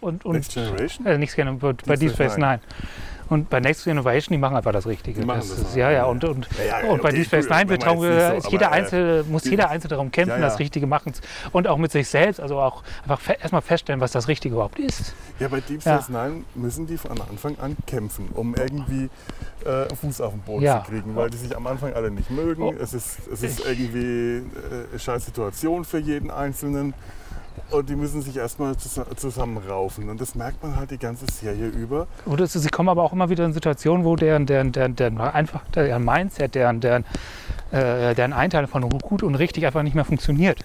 Und, und Next Generation? Äh, Next Generation, bei Deep Space Nine. Und bei Next Generation, die machen einfach das Richtige. Die machen das das ja, ja. Und, und, Ja, ja, und bei okay, Deep Space Nine wird darum, so, ist jeder aber, äh, muss jeder Einzelne darum kämpfen, Ja, das Richtige machen. Und auch mit sich selbst, also auch einfach fe erstmal feststellen, was das Richtige überhaupt ist. Ja, bei Deep. Space Nine müssen die von Anfang an kämpfen, um irgendwie äh, Fuß auf den Boden zu kriegen, weil die sich am Anfang alle nicht mögen. Oh. Es ist, es ist irgendwie äh, eine scheiß Situation für jeden Einzelnen. Und die müssen sich erstmal zus zusammenraufen. Und das merkt man halt die ganze Serie über. Es, sie kommen aber auch immer wieder in Situationen, wo deren, deren, deren, deren einfach deren Mindset, deren, deren, äh, deren Einteilung von gut und richtig einfach nicht mehr funktioniert.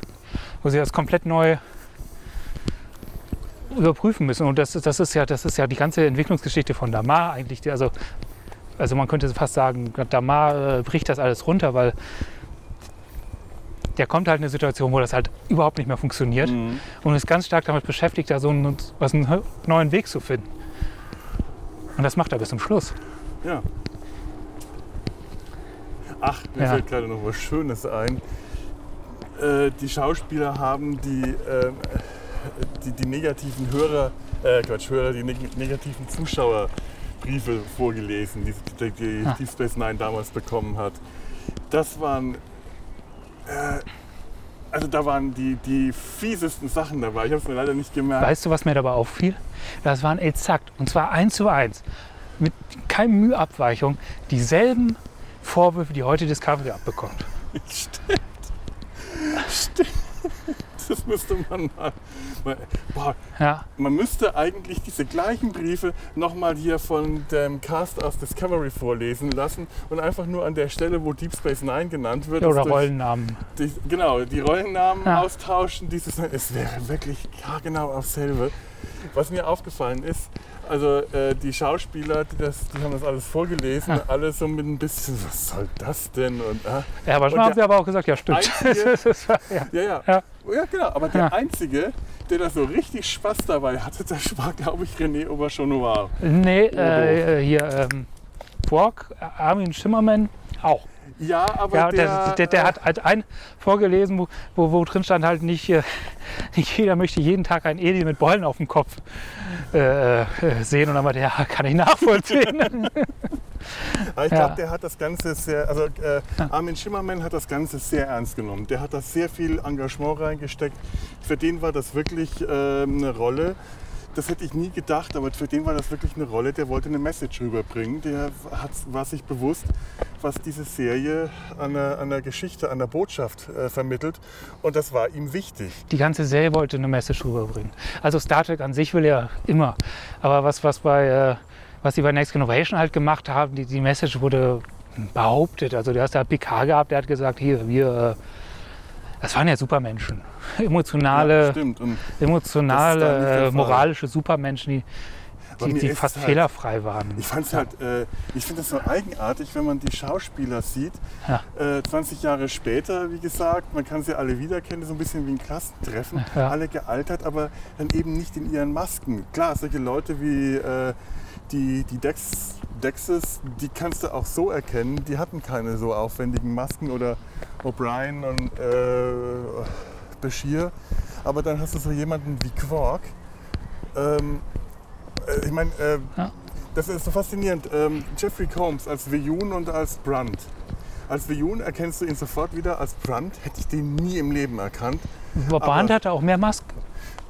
Wo sie das komplett neu überprüfen müssen. Und das, ist- das, ist, ja, das ist ja die ganze Entwicklungsgeschichte von Damar eigentlich. Also, also man könnte fast sagen, Damar äh, bricht das alles runter, weil der kommt halt in eine Situation, wo das halt überhaupt nicht mehr funktioniert und ist ganz stark damit beschäftigt, da so einen, was einen neuen Weg zu finden. Und das macht er bis zum Schluss. Ja. Ach, mir Ja. fällt gerade noch was Schönes ein. Äh, die Schauspieler haben die, ähm, die, die negativen Hörer, äh, Quatsch, Hörer, die neg negativen Zuschauerbriefe vorgelesen, die, die, die Ah. Deep Space Nine damals bekommen hat. Das waren, äh, also da waren die, die fiesesten Sachen dabei. Ich habe es mir leider nicht gemerkt. Weißt du, was mir dabei auffiel? Das waren exakt, und zwar eins zu eins, mit keinem Müheabweichung, dieselben Vorwürfe, die heute Discovery abbekommt. Stimmt. Stimmt. Das müsste man mal. Mal boah, Ja, man müsste eigentlich diese gleichen Briefe nochmal hier von dem Cast aus Discovery vorlesen lassen und einfach nur an der Stelle, wo Deep Space Nine genannt wird, oder durch- Rollennamen. Die, genau, die Rollennamen Ja. austauschen. Dieses, es wäre wirklich ja, genau dasselbe. Was mir aufgefallen ist, also äh, die Schauspieler, die, das, die haben das alles vorgelesen, Ja. alle so mit ein bisschen, was soll das denn? Und, ah, Ja, aber schon Und haben sie aber auch gesagt, ja, stimmt. einzige- ja. Ja, ja. Ja. Genau. Aber der. Einzige, der da so richtig Spaß dabei hatte, das war, glaube ich, René Auberjonois. Nee, äh, hier, ähm, Quark, Armin Schimmermann auch. Ja, aber Ja, der, der, der, der hat halt ein vorgelesen, wo, wo, wo drin stand halt nicht, äh, nicht jeder möchte jeden Tag ein Alien mit Beulen auf dem Kopf äh, äh, sehen. Und dann meinte er, ja, kann ich nachvollziehen. Aber ich Ja. glaube, der hat das Ganze sehr, also äh, Armin Schimmermann hat das Ganze sehr ernst genommen. Der hat da sehr viel Engagement reingesteckt. Für den war das wirklich äh, eine Rolle. Das hätte ich nie gedacht, aber für den war das wirklich eine Rolle. Der wollte eine Message rüberbringen. Der hat, war sich bewusst, was diese Serie an der, an der Geschichte, an der Botschaft äh, vermittelt. Und das war ihm wichtig. Die ganze Serie wollte eine Message rüberbringen. Also Star Trek an sich will ja immer. Aber was, was, bei, äh, was sie bei Next Generation halt gemacht haben, die, die Message wurde behauptet. Also du hast da PK gehabt, der hat gesagt, hier, wir, äh, das waren ja Supermenschen. Emotionale, Ja, stimmt. Und emotionale, äh, moralische Supermenschen, die, die, die fast halt- fehlerfrei waren. Ich fand's halt, äh, ich finde das so eigenartig, wenn man die Schauspieler sieht. Ja. Äh, 20 Jahre später, wie gesagt, man kann sie alle wiedererkennen, so ein bisschen wie ein Klassentreffen, Ja. alle gealtert, aber dann eben nicht in ihren Masken. Klar, solche Leute wie äh, die, die Dex, Dexes, die kannst du auch so erkennen, die hatten keine so aufwendigen Masken oder O'Brien und äh, Bashir. Aber dann hast du so jemanden wie Quark. Ähm, äh, ich meine, äh, Ja. das ist so faszinierend. Ähm, Jeffrey Combs als Veyun und als Brunt. Als Veyun erkennst du ihn sofort wieder, als Brunt hätte ich den nie im Leben erkannt. Aber Brand hatte auch mehr Masken.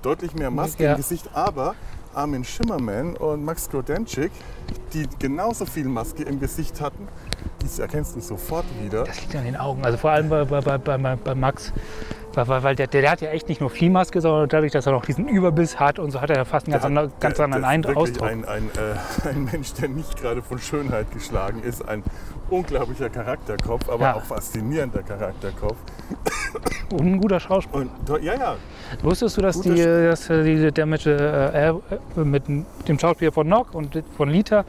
Deutlich mehr Maske Ja. im Gesicht, aber Armin Schimmerman und Max Grodenchik, die genauso viel Maske im Gesicht hatten, die erkennst du sofort wieder. Das liegt an den Augen. Also vor allem bei, bei, bei, bei Max. Weil, weil, der, der hat ja echt nicht nur Fliehmaske, sondern dadurch, dass er noch diesen Überbiss hat und so hat er ja fast einen ganz, hat- anderen, ganz der- anderen Eindruck. Ausdruck. Ein, ein, äh, ein Mensch, der nicht gerade von Schönheit geschlagen ist, ein unglaublicher Charakterkopf, aber Ja. auch faszinierender Charakterkopf. Und ein guter Schauspieler. Und ja, ja, Wusstest du, dass, die, dass die, der mit, äh, mit dem Schauspieler von Nock und von Lita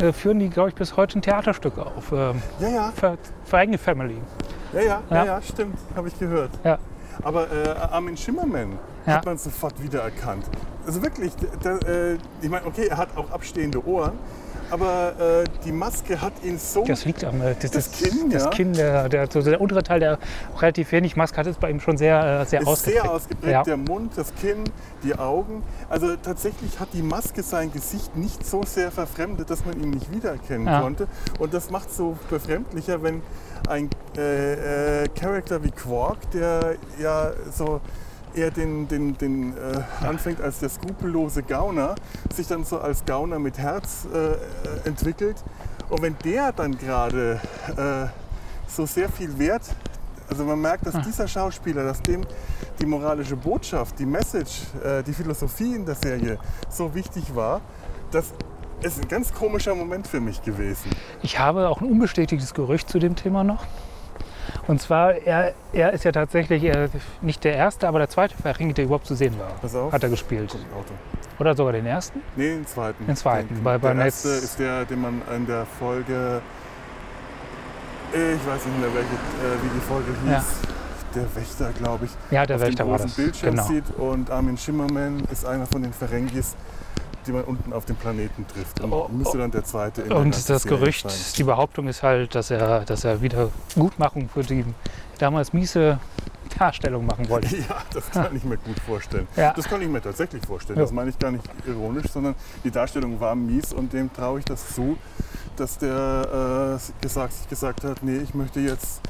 äh, führen die, glaube ich, bis heute ein Theaterstück auf. Ähm, ja, ja, für, für eigene Family. ja, ja, ja, Ja. stimmt, habe ich gehört. Ja. Aber äh, Armin Schimmermann Ja. hat man sofort wiedererkannt. Also wirklich, der, äh, ich meine, okay, er hat auch abstehende Ohren, aber äh, die Maske hat ihn so Das liegt am äh, das, Das Kinn, das ja. Kinn der, der, so der untere Teil, der relativ wenig Maske hat, ist bei ihm schon sehr, äh, sehr ist ausgeprägt. sehr ausgeprägt, Ja. der Mund, das Kinn, die Augen. Also tatsächlich hat die Maske sein Gesicht nicht so sehr verfremdet, dass man ihn nicht wiedererkennen Ja. konnte. Und das macht es so befremdlicher, wenn ein äh, äh, Charakter wie Quark, der ja so eher den, den, den äh, anfängt als der skrupellose Gauner, sich dann so als Gauner mit Herz äh, entwickelt. Und wenn der dann gerade äh, so sehr viel Wert, also man merkt, dass dieser Schauspieler, dass dem die moralische Botschaft, die Message, äh, die Philosophie in der Serie so wichtig war, das ist ein ganz komischer Moment für mich gewesen. Ich habe auch ein unbestätigtes Gerücht zu dem Thema noch. Und zwar, er, er ist ja tatsächlich äh, nicht der erste, aber der zweite Ferengi, der überhaupt zu sehen war. Pass auf. Hat er gespielt. Oder sogar den ersten? Nee, den zweiten. Den zweiten, Den, bei- der beim erste Netz- ist der, den man in der Folge, ich weiß nicht mehr, welche, äh, wie die Folge hieß. Ja. Der Wächter, glaube ich. Ja, der auf Wächter dem war großen das. Bildschirm Genau. sieht und Armin Schimmerman ist einer von den Ferengis, die man unten auf dem Planeten trifft. Und Oh, müsste dann der zweite in Und das Gerücht, sein. die Behauptung ist halt, dass er, dass er wieder Gutmachung für die damals miese Darstellung machen wollte. Ja, das kann ich mir gut vorstellen. Ja. Das kann ich mir tatsächlich vorstellen. Ja. Das meine ich gar nicht ironisch, sondern die Darstellung war mies und dem traue ich das zu, dass der äh, gesagt, sich gesagt hat, nee, ich möchte jetzt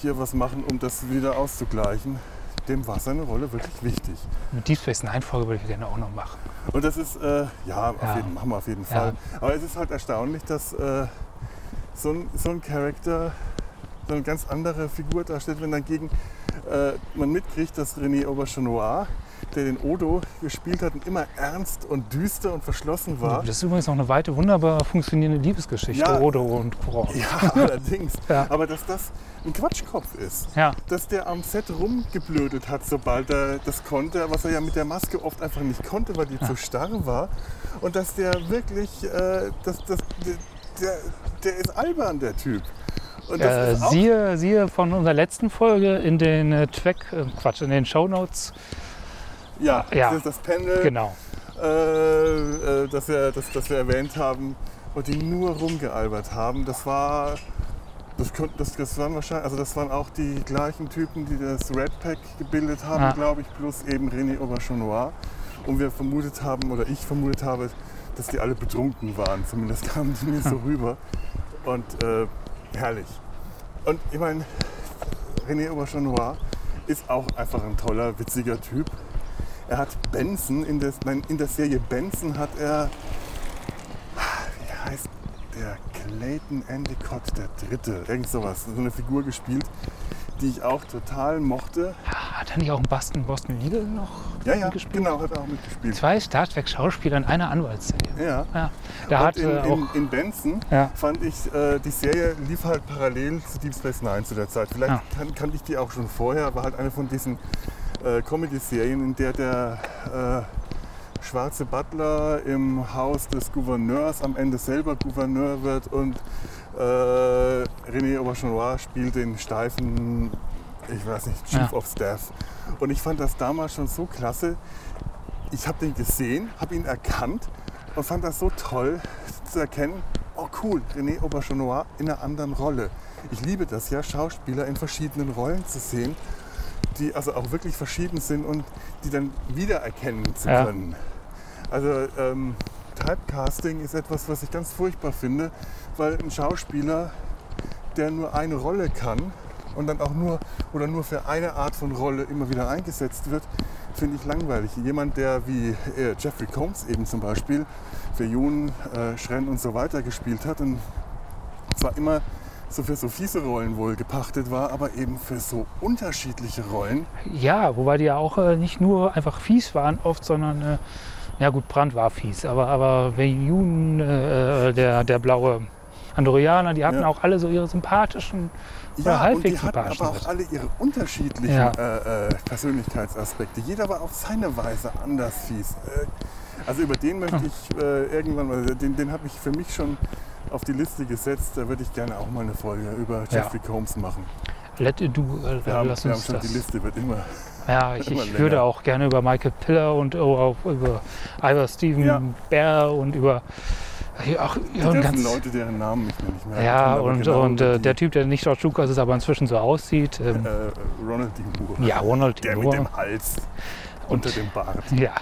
hier was machen, um das wieder auszugleichen. Dem war seine Rolle wirklich wichtig. Eine Deep Space Nine Folge würde ich gerne auch noch machen. Und das ist, äh, ja, Ja. Jeden, machen wir auf jeden Ja. Fall. Aber es ist halt erstaunlich, dass äh, so ein, so ein Charakter so eine ganz andere Figur darstellt, wenn dagegen äh, man mitkriegt, dass René Aubergenois, der den Odo gespielt hat, und immer ernst und düster und verschlossen war. Das ist übrigens noch eine weite, wunderbar funktionierende Liebesgeschichte, Ja. Odo und Quark. Ja, allerdings. Ja. Aber dass das ein Quatschkopf ist. Ja. Dass der am Set rumgeblödet hat, sobald er das konnte, was er ja mit der Maske oft einfach nicht konnte, weil die zu starr war. Und dass der wirklich, äh, das, das, der, der ist albern, der Typ. Und Äh, ist siehe, siehe von unserer letzten Folge in den äh, Track, äh, Quatsch, in den Shownotes. ja, ja. Das, das Panel, Genau. äh, äh, das, wir, das, das wir erwähnt haben, wo die nur rumgealbert haben, das war. Das, das, das waren wahrscheinlich, also das waren auch die gleichen Typen, die das Red Pack gebildet haben, Ah. glaube ich, plus eben René Aubergenois. Und wir vermutet haben, oder ich vermutet habe, dass die alle betrunken waren. Zumindest kamen die mir so rüber. Und äh, herrlich. Und ich meine, René Aubergenois ist auch einfach ein toller, witziger Typ. Er hat Benson, in der, nein, in der Serie Benson hat er, wie heißt der, Clayton Endicott der Dritte, irgend sowas, so eine Figur gespielt, die ich auch total mochte. Hat er nicht auch in Boston, Boston Legal noch Ja, ja, gespielt? genau, hat er auch mitgespielt. Zwei Star Trek-Schauspieler in einer Anwaltsserie. Ja. Ja, Und hat in, äh, auch. in, in Benson Ja. fand ich, äh, die Serie lief halt parallel zu Deep Space Nine zu der Zeit. Vielleicht Ja. kan kannte ich die auch schon vorher, war halt eine von diesen äh, Comedy-Serien, in der der äh, schwarze Butler im Haus des Gouverneurs am Ende selber Gouverneur wird und äh, René Aubergenois spielt den steifen, ich weiß nicht, Chief Ja. of Staff. Und ich fand das damals schon so klasse. Ich habe den gesehen, habe ihn erkannt und fand das so toll zu erkennen, oh cool, René Aubergenois in einer anderen Rolle. Ich liebe das ja, Schauspieler in verschiedenen Rollen zu sehen, die also auch wirklich verschieden sind und die dann wiedererkennen zu Ja. können. Also ähm, Typecasting ist etwas, was ich ganz furchtbar finde, weil ein Schauspieler, der nur eine Rolle kann und dann auch nur oder nur für eine Art von Rolle immer wieder eingesetzt wird, finde ich langweilig. Jemand, der wie äh, Jeffrey Combs eben zum Beispiel für Jun, äh, Schrenn und so weiter gespielt hat und zwar immer so für so fiese Rollen wohl gepachtet war, aber eben für so unterschiedliche Rollen. Ja, wobei die ja auch äh, nicht nur einfach fies waren oft, sondern äh, ja gut, Brand war fies, aber aber Jun, äh, der der blaue Andorianer, die hatten Ja. auch alle so ihre sympathischen oder Ja, und halbwegs die hatten sympathischen. aber auch alle ihre unterschiedlichen Ja. äh, äh, Persönlichkeitsaspekte. Jeder war auf seine Weise anders fies. Äh, also über den möchte ich äh, irgendwann mal, den, den habe ich für mich schon auf die Liste gesetzt. Da würde ich gerne auch mal eine Folge über. Jeffrey Combs machen. Let äh, Wir haben, lass wir haben schon das. die Liste, wird immer. Ja, ich, ich würde auch gerne über Michael Piller und auch über Ivor Steven Ja. Bear und über auch Die und ganz, Leute, deren Namen ich nicht mehr ja und, genau und äh, der Typ, der nicht George Lucas ist, aber inzwischen so aussieht. Ähm, äh, Ronald D. Moore. ja, Ronald Der D. mit dem. Hals Und- unter dem Bart. Ja,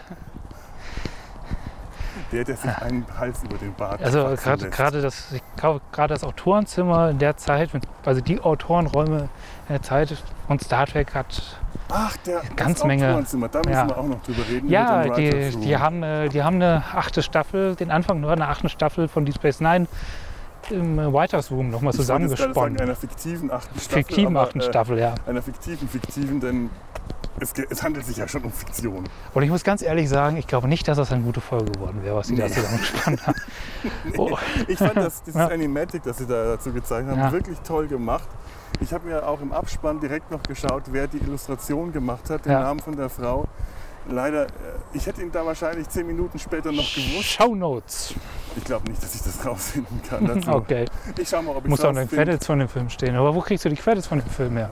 Der, der sich einen Hals über den Bart also gerade das, gerade das Autorenzimmer in der Zeit, also die Autorenräume in der Zeit von Star Trek hat Ach, der Ganz das Menge. Autorenzimmer, Da müssen Ja. wir auch noch drüber reden. Ja, die, die, haben, äh, die haben eine achte Staffel, den Anfang nur einer achten Staffel von Deep Space Nine im äh, Writers Room nochmal sagen, zusammengesponnen. einer fiktiven achten Staffel. Fiktiven achten äh, Staffel, ja. Einer fiktiven, fiktiven, denn es, es handelt sich ja schon um Fiktion. Und ich muss ganz ehrlich sagen, ich glaube nicht, dass das eine gute Folge geworden wäre, was sie da Nee. zusammengesponnen haben. Oh, Ich fand das, dieses Ja. Animatic, das sie da dazu gezeigt haben, Ja. wirklich toll gemacht. Ich habe mir auch im Abspann direkt noch geschaut, wer die Illustration gemacht hat, den Ja. Namen von der Frau. Leider, äh, ich hätte ihn da wahrscheinlich zehn Minuten später noch gewusst. Show Notes. Ich glaube nicht, dass ich das rausfinden kann. Dazu. Okay. Ich schau mal, ob ich Muss auch in den. Credits von dem Film stehen. Aber wo kriegst du die Credits von dem Film her?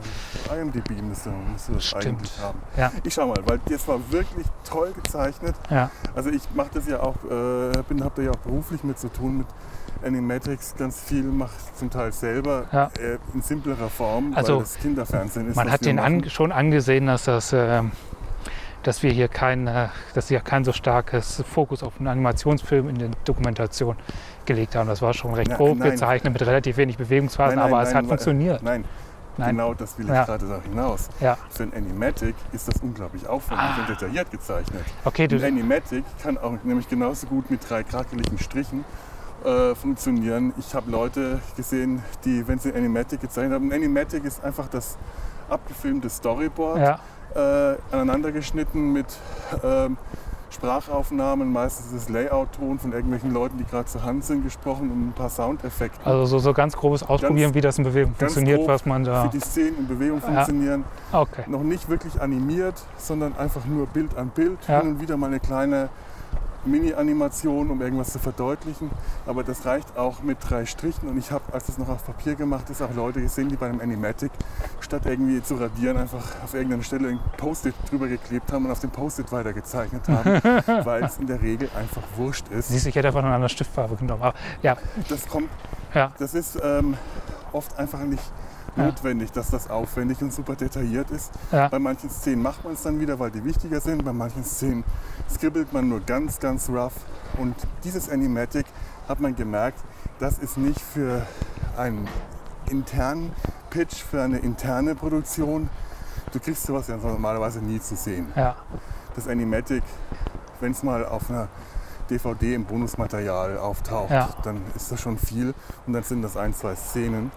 IMDb müsste, müsste das Stimmt. eigentlich haben. Ja. Ich schau mal, weil das war wirklich toll gezeichnet. Ja. Also ich mache das ja auch, äh, bin, habe da ja auch beruflich mit zu tun mit Animatics ganz viel, mache zum Teil selber Ja. äh, in simplerer Form, Also, weil das Kinderfernsehen ist. Man hat den an, schon angesehen, dass das, ähm, dass wir hier kein, äh, dass wir kein so starkes Fokus auf einen Animationsfilm in der Dokumentation gelegt haben. Das war schon recht Na, grob nein. gezeichnet mit relativ wenig Bewegungsphasen, Nein, nein, aber es hat funktioniert. Nein, Nein. genau das will ich Ja. gerade da hinaus. Ja. Für ein Animatic ist das unglaublich aufwendig Ah. und detailliert gezeichnet. Okay, du, Ein Animatic kann auch nämlich genauso gut mit drei krakeligen Strichen äh, funktionieren. Ich habe Leute gesehen, die, wenn sie Animatic gezeichnet haben, ein Animatic ist einfach das abgefilmte Storyboard, ja, äh, aneinander geschnitten mit ähm, Sprachaufnahmen, meistens das Layout-Ton von irgendwelchen Leuten, die gerade zur Hand sind, gesprochen und ein paar Soundeffekte. also so, so ganz grobes Ausprobieren, wie das in Bewegung ganz funktioniert, was man da. Für die Szenen in Bewegung Ja. funktionieren. Okay. Noch nicht wirklich animiert, sondern einfach nur Bild an Bild. Ja. Hin und wieder mal eine kleine Mini-Animation, um irgendwas zu verdeutlichen. Aber das reicht auch mit drei Strichen. Und ich habe, als das noch auf Papier gemacht ist, auch Leute gesehen, die bei einem Animatic statt irgendwie zu radieren, einfach auf irgendeiner Stelle ein Post-it drüber geklebt haben und auf dem Post-it weitergezeichnet haben, weil es in der Regel einfach wurscht ist. Siehst du, ich hätte einfach noch eine andere Stiftfarbe genommen. Aber ja, Das kommt, ja, das ist ähm, oft einfach nicht. Notwendig, dass das aufwendig und super detailliert ist. Bei manchen Szenen macht man es dann wieder, weil die wichtiger sind. Bei manchen Szenen skribbelt man nur ganz, ganz rough Und dieses Animatic hat man gemerkt, das ist nicht für einen internen Pitch, für eine interne Produktion. Du kriegst sowas ja normalerweise nie zu sehen. Ja. Das Animatic, wenn es mal auf einer DVD im Bonusmaterial auftaucht, Ja. dann ist das schon viel und dann sind das ein, zwei Szenen.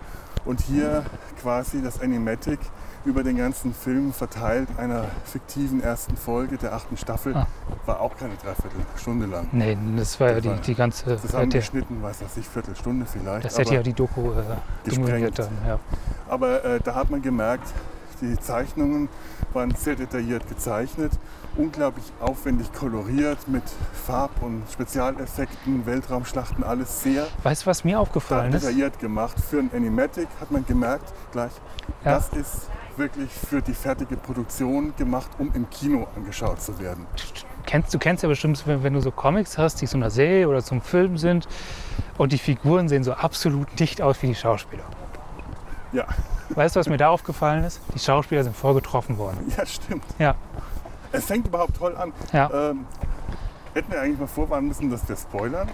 Und hier quasi das Animatic über den ganzen Film verteilt, einer fiktiven ersten Folge der achten Staffel, Ah. war auch keine Dreiviertelstunde lang. Nee, das war ja die, die ganze. Zusammengeschnitten, weiß ich, Viertelstunde vielleicht. das hätte ja die Doku äh, dann. Ja. Aber äh, da hat man gemerkt, die Zeichnungen waren sehr detailliert gezeichnet, unglaublich aufwendig koloriert mit Farb- und Spezialeffekten, Weltraumschlachten, alles sehr Weißt du, was mir aufgefallen ist? detailliert gemacht. Für ein Animatic hat man gemerkt, gleich, Ja. das ist wirklich für die fertige Produktion gemacht, um im Kino angeschaut zu werden. Kennst, du kennst ja bestimmt, wenn, wenn du so Comics hast, die zu einer Serie oder zum Film sind und die Figuren sehen so absolut nicht aus wie die Schauspieler. Ja, Weißt du, was mir da aufgefallen ist? Die Schauspieler sind vorgetroffen worden. ja stimmt. Ja, Es fängt überhaupt toll an. ja. Ähm, hätten wir eigentlich mal vorwarnen müssen, dass wir spoilern.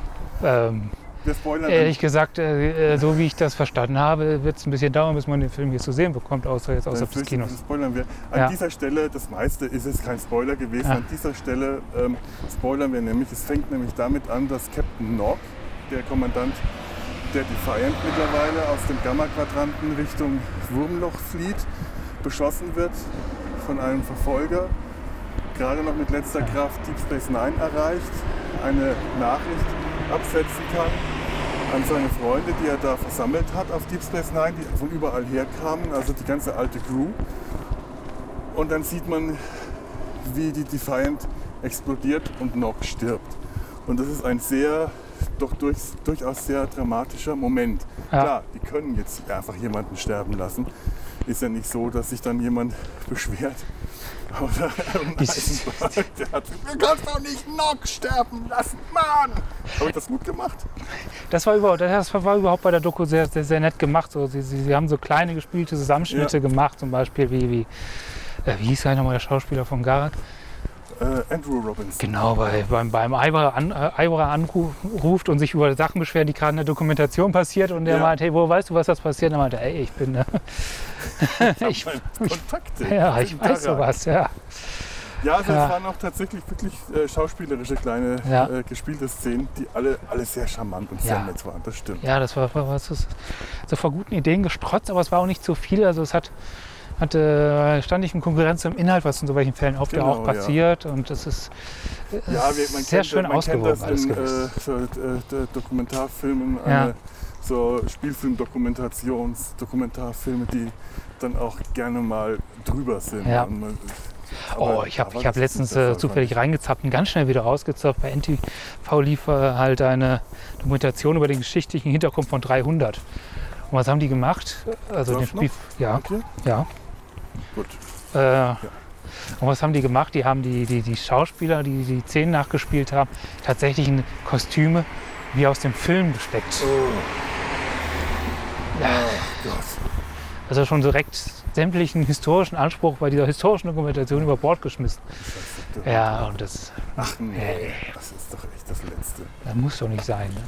Ähm, Wir spoilern ehrlich gesagt, äh, äh, so wie ich das verstanden habe, wird es ein bisschen dauern, bis man den Film hier zu sehen bekommt, außer jetzt außerhalb des Kinos. das spoilern wir. An Ja. dieser Stelle, das meiste ist es kein Spoiler gewesen, Ja. an dieser Stelle ähm, spoilern wir nämlich, es fängt nämlich damit an, dass Captain Nog, der Kommandant der Defiant mittlerweile aus dem Gamma-Quadranten Richtung Wurmloch flieht, beschossen wird von einem Verfolger, gerade noch mit letzter Kraft Deep Space Nine erreicht, eine Nachricht absetzen kann an seine Freunde, die er da versammelt hat auf Deep Space Nine, die von überall her kamen, also die ganze alte Crew. Und dann sieht man, wie die Defiant explodiert und Nock stirbt. Und das ist ein sehr, doch durch, durchaus sehr dramatischer Moment. Ja. Klar, die können jetzt einfach jemanden sterben lassen. Ist ja nicht so, dass sich dann jemand beschwert. Oder Ich- Eisenberg, der hat du kannst doch nicht Nock sterben lassen, Mann! Habe ich das gut gemacht? Das war, überhaupt, das war überhaupt bei der Doku sehr, sehr, sehr nett gemacht. So, sie, sie, sie haben so kleine gespielte Zusammenschnitte Ja. gemacht, zum Beispiel wie, wie, äh, wie hieß eigentlich nochmal der Schauspieler von Garak? Äh, Andrew Robbins. Genau, bei, beim, beim Eiberer, an, äh, anruft und sich über Sachen beschwert, die gerade in der Dokumentation passiert. Und der Ja. meint, hey, wo weißt du, was das passiert? Und er meinte, ey, ich bin, äh, ich, Kontakte. ja, ich weiß sowas, ja. Ja, also Ja. es waren auch tatsächlich wirklich äh, schauspielerische kleine Ja. äh, gespielte Szenen, die alle, alle sehr charmant und sehr Ja. nett waren. Das stimmt. Ja, das war, war was ist, so vor guten Ideen gestrotzt, aber es war auch nicht zu viel. Also es hat, hatte ständig in Konkurrenz zum Inhalt, was in so welchen Fällen oft ja Genau, auch ja. passiert. Und das ist äh, Ja, man sehr kennt, schön ausgewogen alles in äh, so, äh, Dokumentarfilmen, Ja. so Spielfilm-Dokumentations, Dokumentarfilme, die dann auch gerne mal drüber sind. Ja. Man- Oh, aber- ich habe ich hab ist letztens äh, zufällig reingezappt und ganz schnell wieder rausgezappt. Bei NTV lief äh, halt eine Dokumentation über den geschichtlichen Hintergrund von 300. Und was haben die gemacht? Also den noch? Spiel, ja, ich. Okay, ja. Gut. Äh, Und was haben die gemacht? Die haben die, die, die Schauspieler, die die Szenen nachgespielt haben, tatsächlich in Kostüme wie aus dem Film gesteckt. Oh. Ach Gott. Also schon direkt sämtlichen historischen Anspruch bei dieser historischen Dokumentation über Bord geschmissen. Scheiße. Ja, und das, Ach nee, das ist doch echt das Letzte. das muss doch nicht sein. Ne?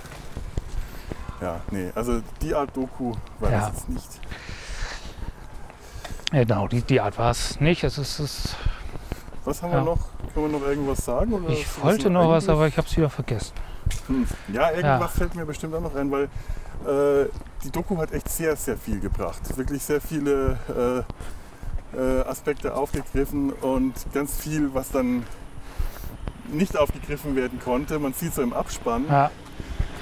Ja, nee, also die Art Doku war Ja. das jetzt nicht. Genau, die, die Art war es nicht. Es ist, es, Was haben Ja. wir noch? Können wir noch irgendwas sagen? Oder ich wollte noch was, aber ich habe es wieder vergessen. Hm. Ja, irgendwas Ja. fällt mir bestimmt auch noch ein, weil äh, die Doku hat echt sehr, sehr viel gebracht. Wirklich sehr viele äh, äh, Aspekte aufgegriffen und ganz viel, was dann nicht aufgegriffen werden konnte. Man sieht so im Abspann, Ja,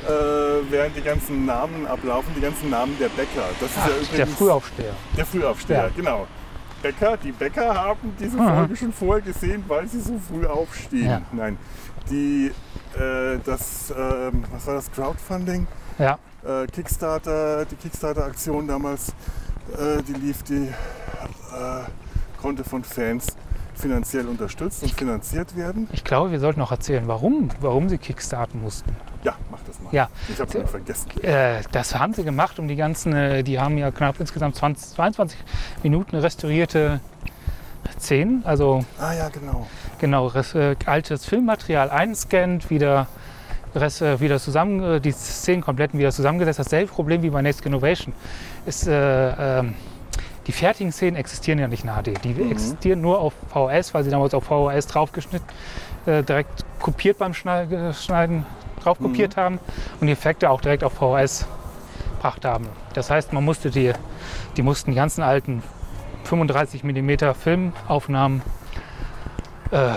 äh, während die ganzen Namen ablaufen, die ganzen Namen der Bäcker. Das ist ja übrigens der Frühaufsteher. der Frühaufsteher, Ja. genau. Bäcker, die Bäcker haben diese Mhm. Folge schon vorher gesehen, weil sie so früh aufstehen. Ja. Nein, die, äh, das, ähm, was war das, Crowdfunding? Ja, Äh, Kickstarter, die Kickstarter-Aktion damals, äh, die lief, die äh, konnte von Fans finanziell unterstützt und finanziert werden. ich glaube, wir sollten noch erzählen, warum, warum sie kickstarten mussten. Ja, mach das mal. Ja. Ich habe es vergessen. Äh, das haben sie gemacht, um die ganzen, äh, die haben ja knapp insgesamt 20, 22 Minuten restaurierte Szenen, also Ah ja, genau. genau, äh, altes Filmmaterial einscannt, wieder Rest äh, wieder zusammen, die Szenen komplett wieder zusammengesetzt. Dasselbe Problem wie bei Next Innovation ist, äh, ähm, die fertigen Szenen existieren ja nicht in HD. Die existieren nur auf VHS, weil sie damals auf VHS draufgeschnitten, äh, direkt kopiert beim Schneiden, Schneiden drauf kopiert haben und die Effekte auch direkt auf VHS gebracht haben. Das heißt, man musste die, die mussten die ganzen alten 35 mm Filmaufnahmen äh,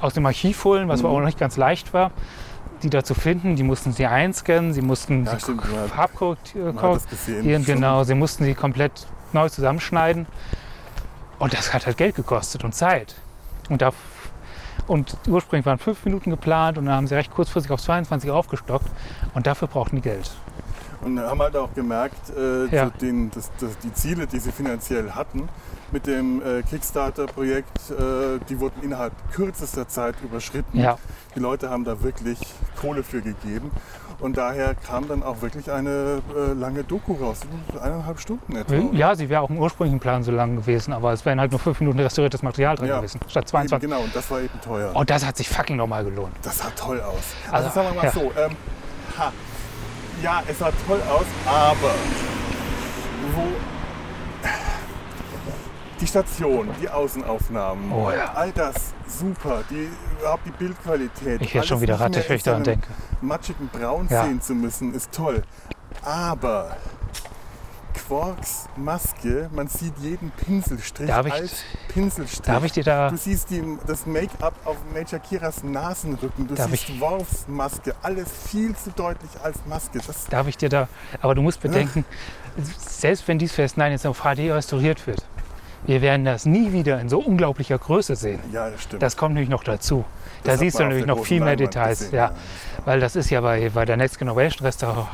aus dem Archiv holen, was aber auch nicht ganz leicht war, die da zu finden. Die mussten sie einscannen, sie mussten Ja, sie stimmt, gesehen. Ihren, genau, sie mussten sie komplett neu zusammenschneiden. Und das hat halt Geld gekostet und Zeit. Und, da, und ursprünglich waren fünf Minuten geplant und dann haben sie recht kurzfristig auf 22 aufgestockt. Und dafür brauchten die Geld. Und haben halt auch gemerkt, äh, Ja. den, das, das, die Ziele, die sie finanziell hatten mit dem äh, Kickstarter-Projekt, äh, die wurden innerhalb kürzester Zeit überschritten. Ja. Die Leute haben da wirklich Kohle für gegeben. Und daher kam dann auch wirklich eine äh, lange Doku raus, eineinhalb Stunden etwa. oder? Ja, sie wäre auch im ursprünglichen Plan so lang gewesen, aber es wären halt nur fünf Minuten restauriertes Material drin Ja. gewesen, statt Eben, 22. genau, und das war eben teuer. Oh, das hat sich fucking nochmal gelohnt. Das sah toll aus. Also, Also, sagen wir mal ja. so, ähm, ha, ja, es sah toll aus, aber wo die Station, die Außenaufnahmen, Oh ja. all das super, die, überhaupt die Bildqualität. Ich werde schon wieder rattig, wenn ich daran denke. Matschigen Braun Ja. sehen zu müssen, ist toll. Aber Quarks Maske, man sieht jeden Pinselstrich Darf ich- als Pinselstrich. Darf ich dir da, Du siehst die, das Make-up auf Major Kiras Nasenrücken. Du siehst ich- Worfs Maske. Alles viel zu deutlich als Maske. Das, darf ich dir da, aber du musst bedenken, selbst wenn dies Fest 9 jetzt auf HD restauriert wird, wir werden das nie wieder in so unglaublicher Größe sehen. ja, das stimmt. Das kommt nämlich noch dazu. Da siehst du der noch viel mehr Leinwand Details. gesehen, ja. ja. Weil das ist ja bei, bei der Next Generation Restaur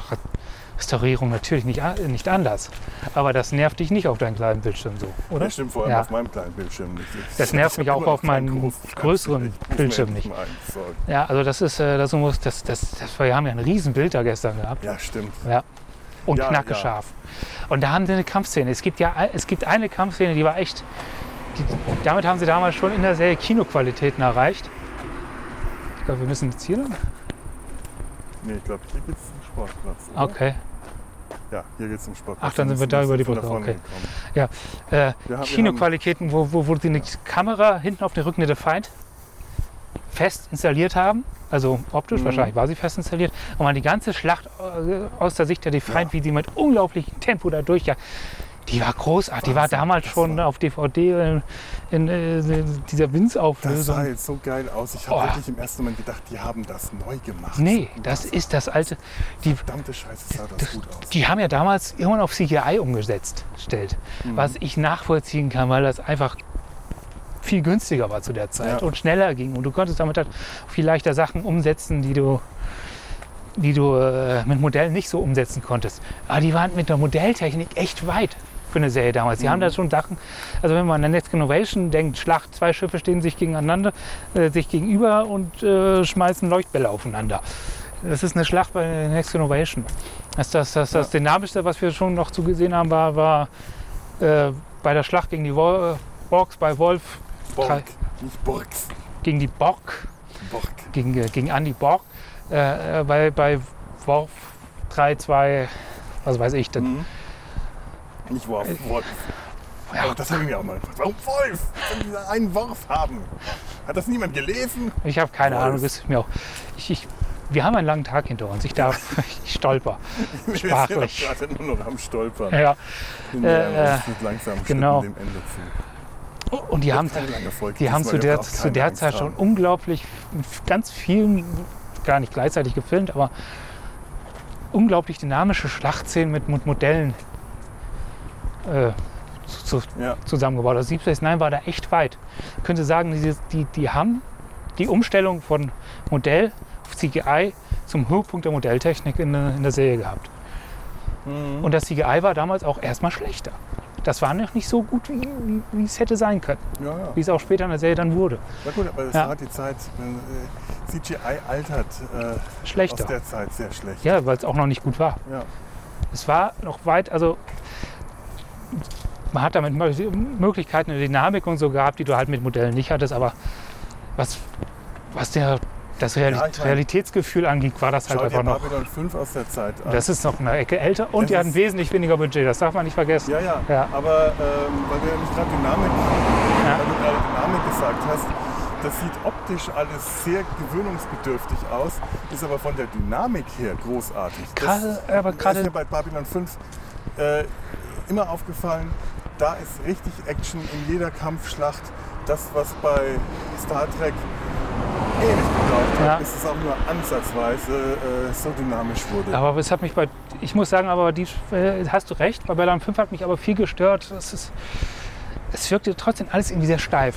Restaurierung natürlich nicht, nicht anders. Aber das nervt dich nicht auf deinem kleinen Bildschirm so, oder? Das stimmt vor allem Ja. auf meinem kleinen Bildschirm nicht. Ich- Das nervt ich mich auch auf meinem größeren Bildschirm nicht. Ja, also das ist, äh, das muss, das, das, das, wir haben ja ein Riesenbild da gestern gehabt. Ja, stimmt. Ja. Und Ja, knacke ja. scharf. Und da haben sie eine Kampfszene. Es gibt ja es gibt eine Kampfszene, die war echt. Die, damit haben sie damals schon in der Serie Kinoqualitäten erreicht. Ich glaube, wir müssen jetzt hier lang. Nee, ich glaube, hier geht es zum Sportplatz. oder? Okay. Ja, hier geht es zum Sportplatz. Ach, dann sind wir da über die Brücke, okay. gekommen. Äh, haben- Kinoqualitäten, wo, wo, wo sie eine Kamera hinten auf der Feind fest installiert haben. Also optisch Mhm. wahrscheinlich war sie fest installiert. Und man die ganze Schlacht äh, aus der Sicht der Defiant, Ja. wie sie mit unglaublichem Tempo da durchjagt, die war großartig. Die war damals das schon war- auf DVD in, in, äh, dieser Das Winzauflösung. sah jetzt so geil aus. Ich habe Oh. wirklich im ersten Moment gedacht, die haben das neu gemacht. Nee, das ist das alte. Die, Verdammte Scheiße sah das gut aus. die haben ja damals irgendwann auf CGI umgesetzt, stellt. Mhm. Was ich nachvollziehen kann, weil das einfach viel günstiger war zu der Zeit Ja. und schneller ging. Und du konntest damit halt viel leichter Sachen umsetzen, die du, die du äh, mit Modellen nicht so umsetzen konntest. Aber die waren mit der Modelltechnik echt weit für eine Serie damals. Die haben Mhm. da schon Sachen, also wenn man an der Next Innovation denkt, Schlacht, zwei Schiffe stehen sich gegeneinander, äh, sich gegenüber und äh, schmeißen Leuchtbälle aufeinander. Das ist eine Schlacht bei der Next Innovation. Das, das, das, das Dynamischste, was wir schon noch zugesehen haben, war, war äh, bei der Schlacht gegen die Wol Borgs bei Wolf, Borg, nicht Borgs. gegen die Borg, Borg. gegen, äh, gegen Andy Borg, äh, äh, bei, bei Worf 3, 2, was weiß ich denn. Mhm. Nicht Wolf, Wolf. Ja. Aber das habe ich mir auch mal gefragt. Warum Wolf? Wenn einen Wurf haben. Hat das niemand gelesen? Ich habe keine Wolf. Ahnung, das ist mir auch. Ich, ich, wir haben einen langen Tag hinter uns. Ich darf, ich stolper. Wir sind Sprachlich. doch gerade nur noch am Stolpern. Ja. Wir Äh, mit langsam genau. dem Ende zu. Und die haben, die haben zu der, zu der Zeit schon unglaublich ganz vielen, gar nicht gleichzeitig gefilmt, aber unglaublich dynamische Schlachtszenen mit Modellen äh, zu, Ja, zusammengebaut. Also Deep Space Nine war da echt weit. Ich könnte sagen, die, die, die haben die Umstellung von Modell auf CGI zum Höhepunkt der Modelltechnik in, der- in der Serie gehabt. Mhm. Und das CGI war damals auch erstmal schlechter. Das war noch nicht so gut, wie, wie, wie es hätte sein können. ja, ja. Wie es auch später in der Serie dann wurde. ja gut, aber es Ja. war die Zeit, äh, CGI altert äh, aus Schlechter. der Zeit sehr schlecht. Ja, weil es auch noch nicht gut war. Ja. Es war noch weit, also man hat damit Mö- Möglichkeiten, eine Dynamik und so gehabt, die du halt mit Modellen nicht hattest, aber was, was der das Reali Ja, Realitätsgefühl angeht, war das halt einfach noch. Babylon 5 aus der Zeit an. Das ist noch eine Ecke älter und Es die hatten wesentlich weniger Budget, das darf man nicht vergessen. ja, ja, Ja. aber ähm, weil du ja nicht gerade Dynamik, Ja. weil du gerade Dynamik gesagt hast, das sieht optisch alles sehr gewöhnungsbedürftig aus, ist aber von der Dynamik her großartig. Das Gerade- aber gerade- bei Babylon 5 äh, immer aufgefallen, da ist richtig Action in jeder Kampfschlacht. Das, was bei Star Trek ewig gebraucht hat, Ja. bis es auch nur ansatzweise äh, so dynamisch wurde. Aber es hat mich bei, ich muss sagen, aber die, äh, hast du recht, bei Babylon 5 hat mich aber viel gestört. Es, ist, es wirkte trotzdem alles irgendwie sehr steif.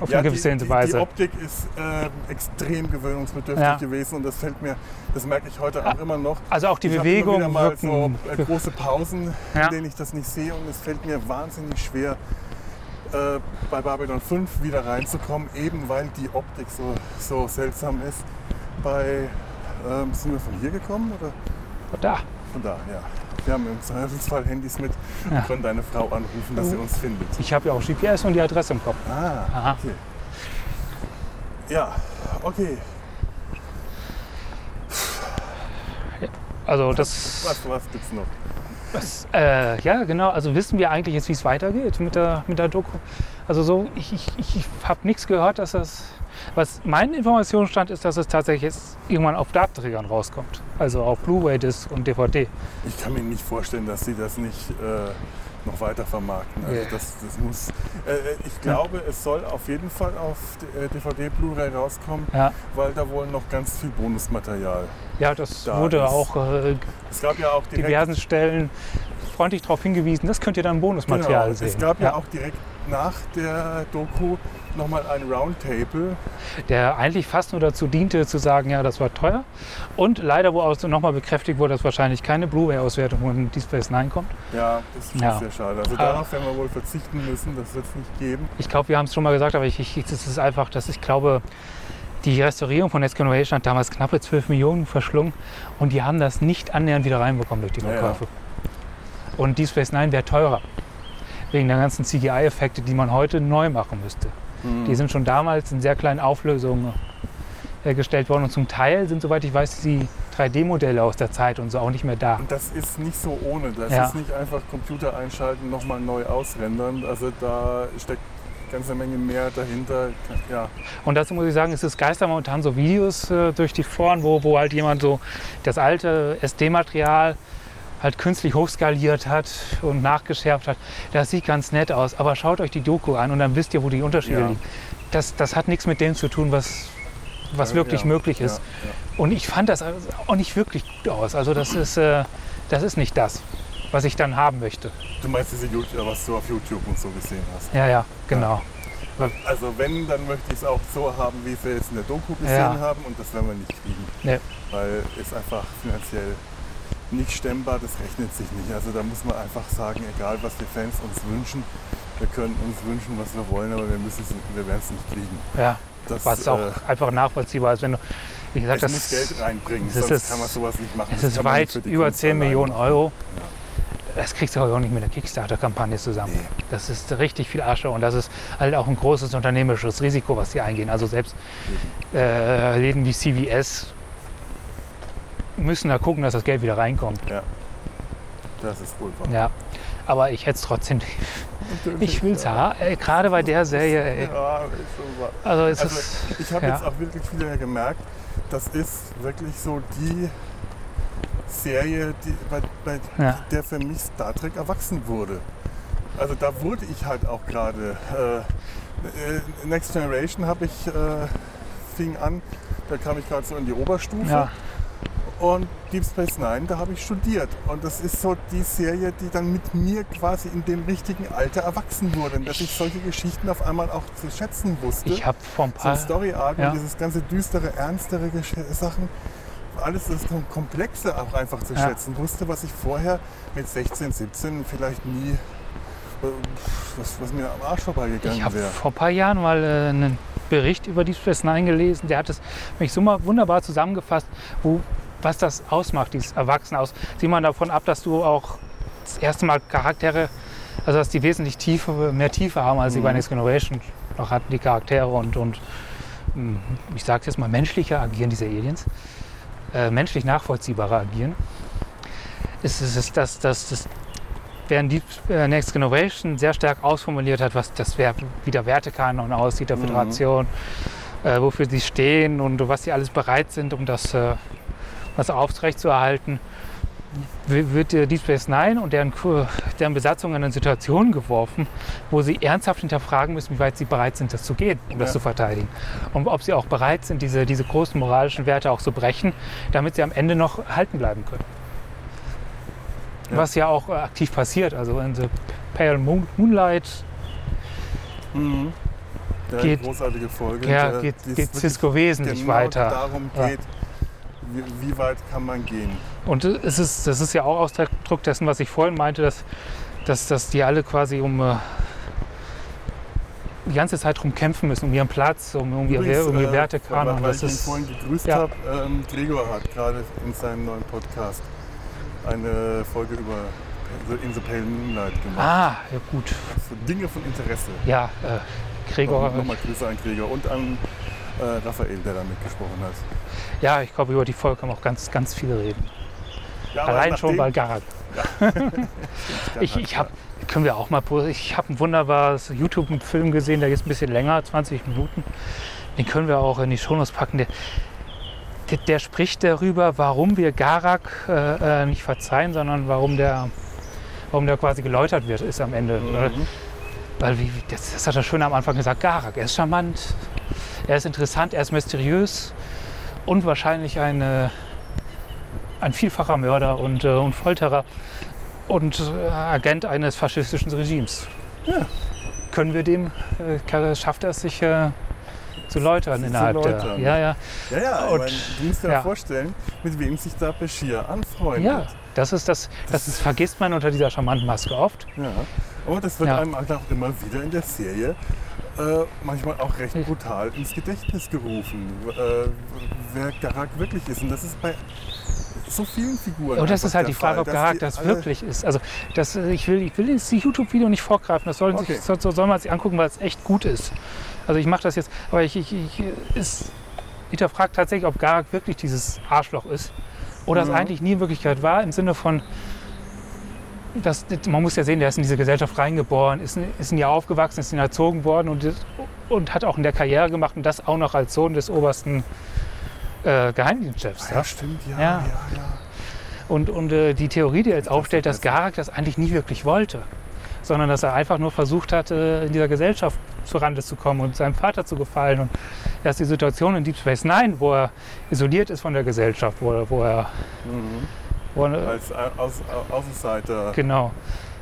Auf eine gewisse die, die, Weise. die Optik ist ähm, extrem gewöhnungsbedürftig Ja. gewesen und das fällt mir, das merke ich heute auch immer noch. also auch die ich Bewegung wieder mal so äh, große Pausen, Ja. in denen ich das nicht sehe und es fällt mir wahnsinnig schwer, äh, bei Babylon 5 wieder reinzukommen, eben weil die Optik so, so seltsam ist. Bei, ähm, sind wir von hier gekommen oder da. von da? Ja. Wir haben im Zweifelsfall Handys mit Ja. und können deine Frau anrufen, dass sie uns findet. Ich habe ja auch GPS und die Adresse im Kopf. Ah, Aha. okay. Ja, okay. Also das, Was, was gibt's noch? Das äh, ja genau. Also wissen wir eigentlich jetzt, wie es weitergeht mit der, mit der Doku. Also so, ich, ich, ich habe nichts gehört, dass das, was meine Informationsstand ist, dass es tatsächlich jetzt irgendwann auf Datenträgern rauskommt. Also auf Blu-ray-Disc und DVD. Ich kann mir nicht vorstellen, dass sie das nicht äh, noch weiter vermarkten. Also Ja. das, das muss, äh, ich glaube, es soll auf jeden Fall auf äh, DVD, Blu-ray rauskommen, Ja, weil da wohl noch ganz viel Bonusmaterial. ja das Da wurde ist- auch äh, Es gab ja auch diversen Stellen freundlich darauf hingewiesen, das könnt ihr dann Bonusmaterial genau, sehen. es gab ja. auch direkt nach der Doku nochmal ein Roundtable. der eigentlich fast nur dazu diente, zu sagen, ja, das war teuer. Und leider, wo auch nochmal bekräftigt wurde, dass wahrscheinlich keine Blu-ray-Auswertung von Deep Space Nine kommt. Ja, das ist Ja. sehr schade. Also Ah. darauf werden wir wohl verzichten müssen, das wird es nicht geben. Ich glaube, wir haben es schon mal gesagt, aber ich, ich, es ist einfach, dass ich glaube, die Restaurierung von Next Generation hat damals knappe 12 Millionen verschlungen und die haben das nicht annähernd wieder reinbekommen durch die Ja, ja. Verkäufe. Und Deep Space Nine wäre teurer. Wegen der ganzen CGI-Effekte, die man heute neu machen müsste. Die sind schon damals in sehr kleinen Auflösungen hergestellt worden und zum Teil sind, soweit ich weiß, die 3D-Modelle aus der Zeit und so auch nicht mehr da. Und das ist nicht so ohne. Das Ja. ist nicht einfach Computer einschalten, nochmal neu ausrendern. Also da steckt eine ganze Menge mehr dahinter. Ja, Und dazu muss ich sagen, es ist geistern momentan so Videos äh, durch die Foren, wo, wo halt jemand so das alte SD-Material halt künstlich hochskaliert hat und nachgeschärft hat. Das sieht ganz nett aus, aber schaut euch die Doku an und dann wisst ihr, wo die Unterschiede Ja. liegen. Das, das hat nichts mit dem zu tun, was, was wirklich ja, möglich ist. Ja, Und ich fand das auch nicht wirklich gut aus. Also das ist, äh, das ist nicht das, was ich dann haben möchte. Du meinst diese YouTube, was du auf YouTube und so gesehen hast. Ja, ja, genau. Also wenn, dann möchte ich es auch so haben, wie wir jetzt in der Doku gesehen haben und das werden wir nicht kriegen. Nee. Weil es einfach finanziell nicht stemmbar, das rechnet sich nicht. Also da muss man einfach sagen, egal was die Fans uns wünschen, wir können uns wünschen, was wir wollen, aber wir, müssen wir werden es nicht kriegen. Ja, Das, was auch äh, einfach nachvollziehbar ist, wenn du, wie gesagt, es das muss Geld reinbringen, sonst ist- kann man sowas nicht machen. Es ist weit über Kunst 10 allein Millionen. Euro. Das kriegst du auch nicht mit einer Kickstarter-Kampagne zusammen. Nee. Das ist richtig viel Asche und das ist halt auch ein großes unternehmerisches Risiko, was die eingehen. Also selbst äh, Läden wie CVS müssen da gucken, dass das Geld wieder reinkommt. Das ist wohl wahr. Ja. Aber ich hätte es trotzdem. Ich will es ja. haben. Ey, Gerade bei der Serie. Ey. Ja, ist schon wahr. Also es Also ist. ich habe Ja. jetzt auch wirklich wieder gemerkt, das ist wirklich so die Serie, die, bei, bei Ja. der für mich Star Trek erwachsen wurde. Also da wurde ich halt auch gerade. Äh, äh, Next Generation habe ich, äh, fing an, da kam ich gerade so in die Oberstufe. Ja, Und Deep Space Nine, da habe ich studiert. Und das ist so die Serie, die dann mit mir quasi in dem richtigen Alter erwachsen wurde. Und dass ich solche Geschichten auf einmal auch zu schätzen wusste. ich habe vor ein so paar. Story Arc ja. dieses ganze düstere, ernstere Gesch Sachen. Alles das Komplexe auch einfach zu Ja. schätzen wusste, was ich vorher mit 16, 17 vielleicht nie, was, was mir am Arsch Ich vorbeigegangen habe wäre. vor ein paar Jahren mal äh, einen Bericht über Deep Space Nine gelesen. Der hat es mich so mal wunderbar zusammengefasst, wo, was das ausmacht, dieses Erwachsene aus. Sieh mal davon ab, dass du auch das erste Mal Charaktere, also dass die wesentlich tiefe, mehr Tiefe haben, als sie bei Mhm. Next Generation noch hatten, die Charaktere und, und hm, ich sage jetzt mal, menschlicher agieren, diese Aliens, äh, menschlich nachvollziehbarer agieren, ist es, dass, dass, dass während die äh, Next Generation sehr stark ausformuliert hat, was das wie der Wertekanon aussieht, der Mhm. Föderation, äh, wofür sie stehen und was sie alles bereit sind, um das, äh, das aufrechtzuerhalten, wird äh, Deep Space Nine und deren, deren Besatzung in eine Situation geworfen, wo sie ernsthaft hinterfragen müssen, wie weit sie bereit sind, das zu gehen, um das Ja. zu verteidigen. Und ob sie auch bereit sind, diese, diese großen moralischen Werte auch zu brechen, damit sie am Ende noch halten bleiben können. Ja. Was ja auch äh, aktiv passiert. Also in The Pale Moon, Moonlight Mhm. Geht- großartige Folge. ja, der- geht, geht Cisco wesentlich genau weiter. darum Ja. Wie, wie weit kann man gehen. Und es ist, das ist ja auch Ausdruck dessen, was ich vorhin meinte, dass, dass, dass die alle quasi um äh, die ganze Zeit drum kämpfen müssen, um ihren Platz, um, um, ihr, Übrigens, um ihr äh, Wertekanon. Weil, weil Das ich ihn vorhin gegrüßt ja. habe, ähm, Gregor hat gerade in seinem neuen Podcast eine Folge über In the Pale Moonlight gemacht. ah, ja gut. So Dinge von Interesse. Ja, äh, Gregor, Noch- Nochmal Grüße an Gregor und an äh, Raphael, der da mitgesprochen hat. ja, ich glaube, über die Folge kann man auch ganz, ganz viel reden. Ja, Allein schon bei Garak. Ich, Garak, ich habe, können wir auch mal, ich habe ein wunderbares YouTube-Film gesehen, der ist ein bisschen länger, 20 Minuten. Den können wir auch in die Shownotes packen. Der, der, der spricht darüber, warum wir Garak äh, äh, nicht verzeihen, sondern warum der, warum der quasi geläutert wird, ist am Ende. Weil, Mhm. weil wie- das, das hat er schön am Anfang gesagt, Garak, er ist charmant, er ist interessant, er ist mysteriös und wahrscheinlich ein, äh, ein vielfacher Mörder und, äh, und Folterer und äh, Agent eines faschistischen Regimes. Ja. Können wir dem, schafft er es sich zu läutern Sich zu innerhalb läutern. der. Ja, ja. Ja, ja, Und- ich meine, du musst dir ja. vorstellen, mit wem sich da Bashir anfreundet. Ja, das ist das, das ist, vergisst man unter dieser charmanten Maske oft. Ja. Und das wird Ja. einem halt auch immer wieder in der Serie äh, manchmal auch recht brutal ins Gedächtnis gerufen, äh, wer Garak wirklich ist. Und das ist bei so vielen Figuren. Und das ist halt die Frage, Fall, ob Garak das wirklich ist. Also das, ich, will, ich will jetzt die YouTube-Video nicht vorgreifen. Das soll, Okay. sich, soll, soll man sich angucken, weil es echt gut ist. Also ich mache das jetzt, aber ich, ich, ich ist, hinterfrage tatsächlich, ob Garak wirklich dieses Arschloch ist. Oder es Mhm. eigentlich nie in Wirklichkeit war, im Sinne von, dass, man muss ja sehen, der ist in diese Gesellschaft reingeboren, ist, in- ist in ihr aufgewachsen, ist in ihr erzogen worden und, und hat auch in der Karriere gemacht und das auch noch als Sohn des obersten äh, Geheimdienstchefs. Ja, stimmt, ja. Ja. ja. ja, Und, und äh, die Theorie, die jetzt aufstellt, dass Garak das eigentlich nie wirklich wollte, sondern dass er einfach nur versucht hat, äh, in dieser Gesellschaft zu Rande zu kommen und seinem Vater zu gefallen. Und dass die Situation in Deep Space Nine, wo er isoliert ist von der Gesellschaft, wo er, wo er, Mhm. Wo er Als Au- Aus, Au- Außenseiter, genau,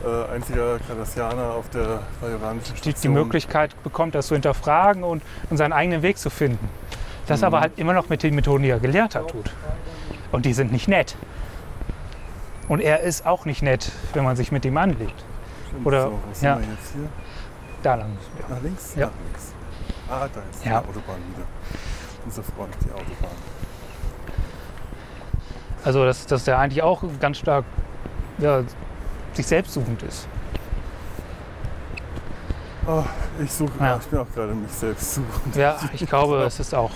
äh, einziger Kardassianer auf der bajoranischen die, Station. die Möglichkeit bekommt, das zu hinterfragen und, und seinen eigenen Weg zu finden. Das Mhm. aber halt immer noch mit den Methoden, die er gelernt hat, tut. Und die sind nicht nett. Und er ist auch nicht nett, wenn man sich mit ihm anlegt. Stimmt, oder- so, sind ja. wir jetzt hier? Da lang wir. Nach links? Ja. Nach links. Ah, da ist Ja. die Autobahn wieder. Unser Freund, die Autobahn. Also dass, dass der eigentlich auch ganz stark ja, sich selbst suchend ist. Oh, ich suche, Ja. ich bin auch gerade mich selbst suchend. Ja, ich glaube, es ist auch.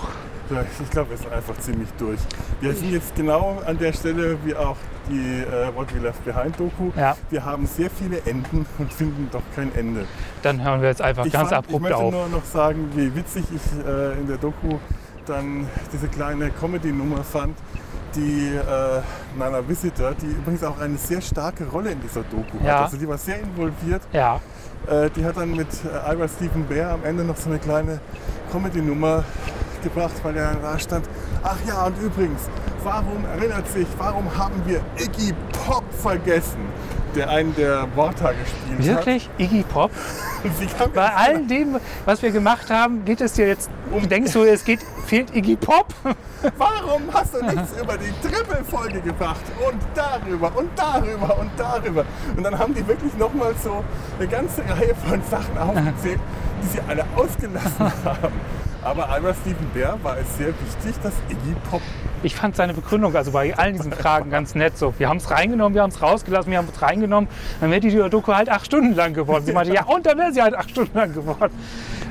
Ich glaube, wir sind einfach ziemlich durch. Wir sind jetzt genau an der Stelle wie auch die äh, What We Left Behind Doku. Ja, Wir haben sehr viele Enden und finden doch kein Ende. dann hören wir jetzt einfach Ich, ganz fand, ich abrupt möchte auf. nur noch sagen, wie witzig ich äh, in der Doku dann diese kleine Comedy-Nummer fand, die äh, Nana Visitor, die übrigens auch eine sehr starke Rolle in dieser Doku Ja. hat. Also die war sehr involviert. Ja, Äh, die hat dann mit äh, Ira Stephen Bear am Ende noch so eine kleine Comedy-Nummer gebracht, weil er da stand. Ach ja, und übrigens, warum erinnert sich, warum haben wir Iggy Pop vergessen, der einen der Worte gespielt wirklich? Iggy Pop? hat? Und sie kam Bei all dem, was wir gemacht haben, geht es dir jetzt. Denkst du, es geht, fehlt Iggy Pop? Warum hast du nichts über die Triple-Folge gebracht? Und darüber und darüber und darüber. Und dann haben die wirklich nochmal so eine ganze Reihe von Sachen aufgezählt, die sie alle ausgelassen haben. Aber Ira Stephen Bear war es sehr wichtig, dass Iggy Pop. Ich fand seine Begründung also bei allen diesen Fragen ganz nett. So, wir haben es reingenommen, wir haben es rausgelassen, wir haben es reingenommen. Dann wäre die Doku halt acht Stunden lang geworden. Sie meinte, ja, und dann wäre sie halt acht Stunden lang geworden.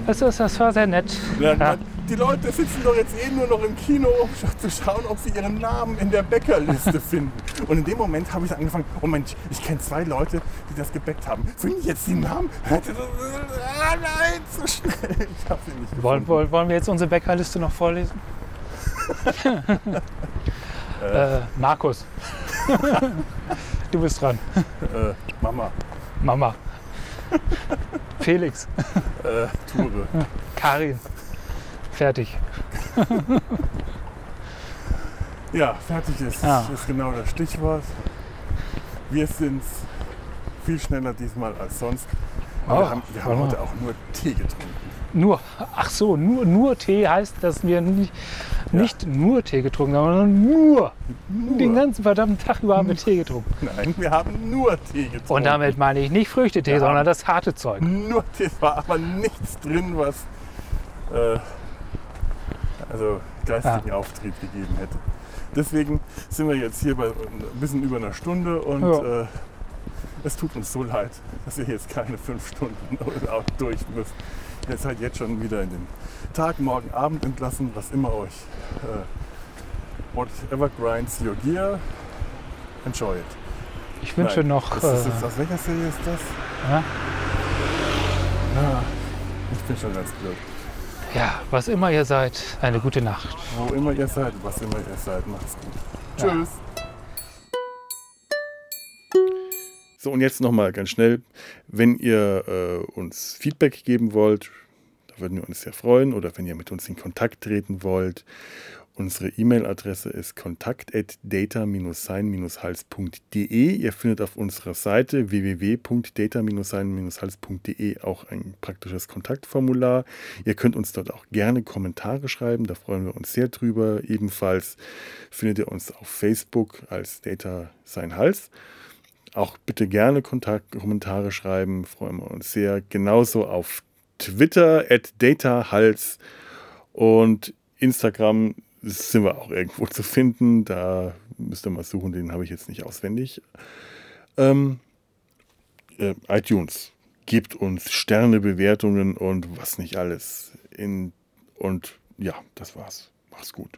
Das, ist, das war sehr nett. Ja, Ja. die Leute sitzen doch jetzt eh nur noch im Kino, um zu schauen, ob sie ihren Namen in der Bäckerliste finden. Und in dem Moment habe ich angefangen, oh Mensch, ich kenne zwei Leute, die das gebäckt haben. Finde ich jetzt die Namen? Ah, nein, zu schnell. Ich habe sie nicht Wollen, gefunden. wollen, wollen wir jetzt unsere Bäckerliste noch vorlesen? Äh, Markus. du bist dran. Äh, Mama, Mama. Felix. äh, Ture. Karin. Fertig. Ja, fertig ist, Ja. ist genau das Stichwort. Wir sind viel schneller diesmal als sonst. Oh, wir haben, wir haben heute auch nur Tee getrunken. Nur, ach so, nur, nur Tee heißt, dass wir nicht, nicht nur Tee getrunken haben, sondern nur, den Nur. ganzen verdammten Tag über haben wir Tee getrunken. Nein, wir haben nur Tee getrunken. Und damit meine ich nicht Früchtetee, Ja. sondern das harte Zeug. Nur Tee, es war aber nichts drin, was äh, also geistigen Auftrieb gegeben hätte. Deswegen sind wir jetzt hier bei ein bisschen über einer Stunde und Ja. äh, es tut uns so leid, dass ihr jetzt keine fünf Stunden durch müsst. Ihr seid jetzt schon wieder in den Tag, morgen Abend entlassen, was immer euch äh, whatever grinds your gear, enjoy it. Ich wünsche Nein, noch. Das ist äh, jetzt, aus welcher Serie ist das? ja, Ah, ich bin schon ganz blöd. ja, was immer ihr seid, eine gute Nacht. Wo immer ihr seid, was immer ihr seid, macht's gut. Ja. Tschüss. So, und jetzt nochmal ganz schnell, wenn ihr äh, uns Feedback geben wollt, da würden wir uns sehr freuen, oder wenn ihr mit uns in Kontakt treten wollt, unsere E-Mail-Adresse ist kontakt.data-sein-hals.de. Ihr findet auf unserer Seite www.data-sein-hals.de auch ein praktisches Kontaktformular. Ihr könnt uns dort auch gerne Kommentare schreiben, da freuen wir uns sehr drüber. Ebenfalls findet ihr uns auf Facebook als Data Sein Hals. Auch bitte gerne Kontakt, Kommentare schreiben, freuen wir uns sehr. Genauso auf Twitter at datahals und Instagram sind wir auch irgendwo zu finden. Da müsst ihr mal suchen, den habe ich jetzt nicht auswendig. Ähm, äh, iTunes gibt uns Sternebewertungen und was nicht alles. In, und ja, das war's. Mach's gut.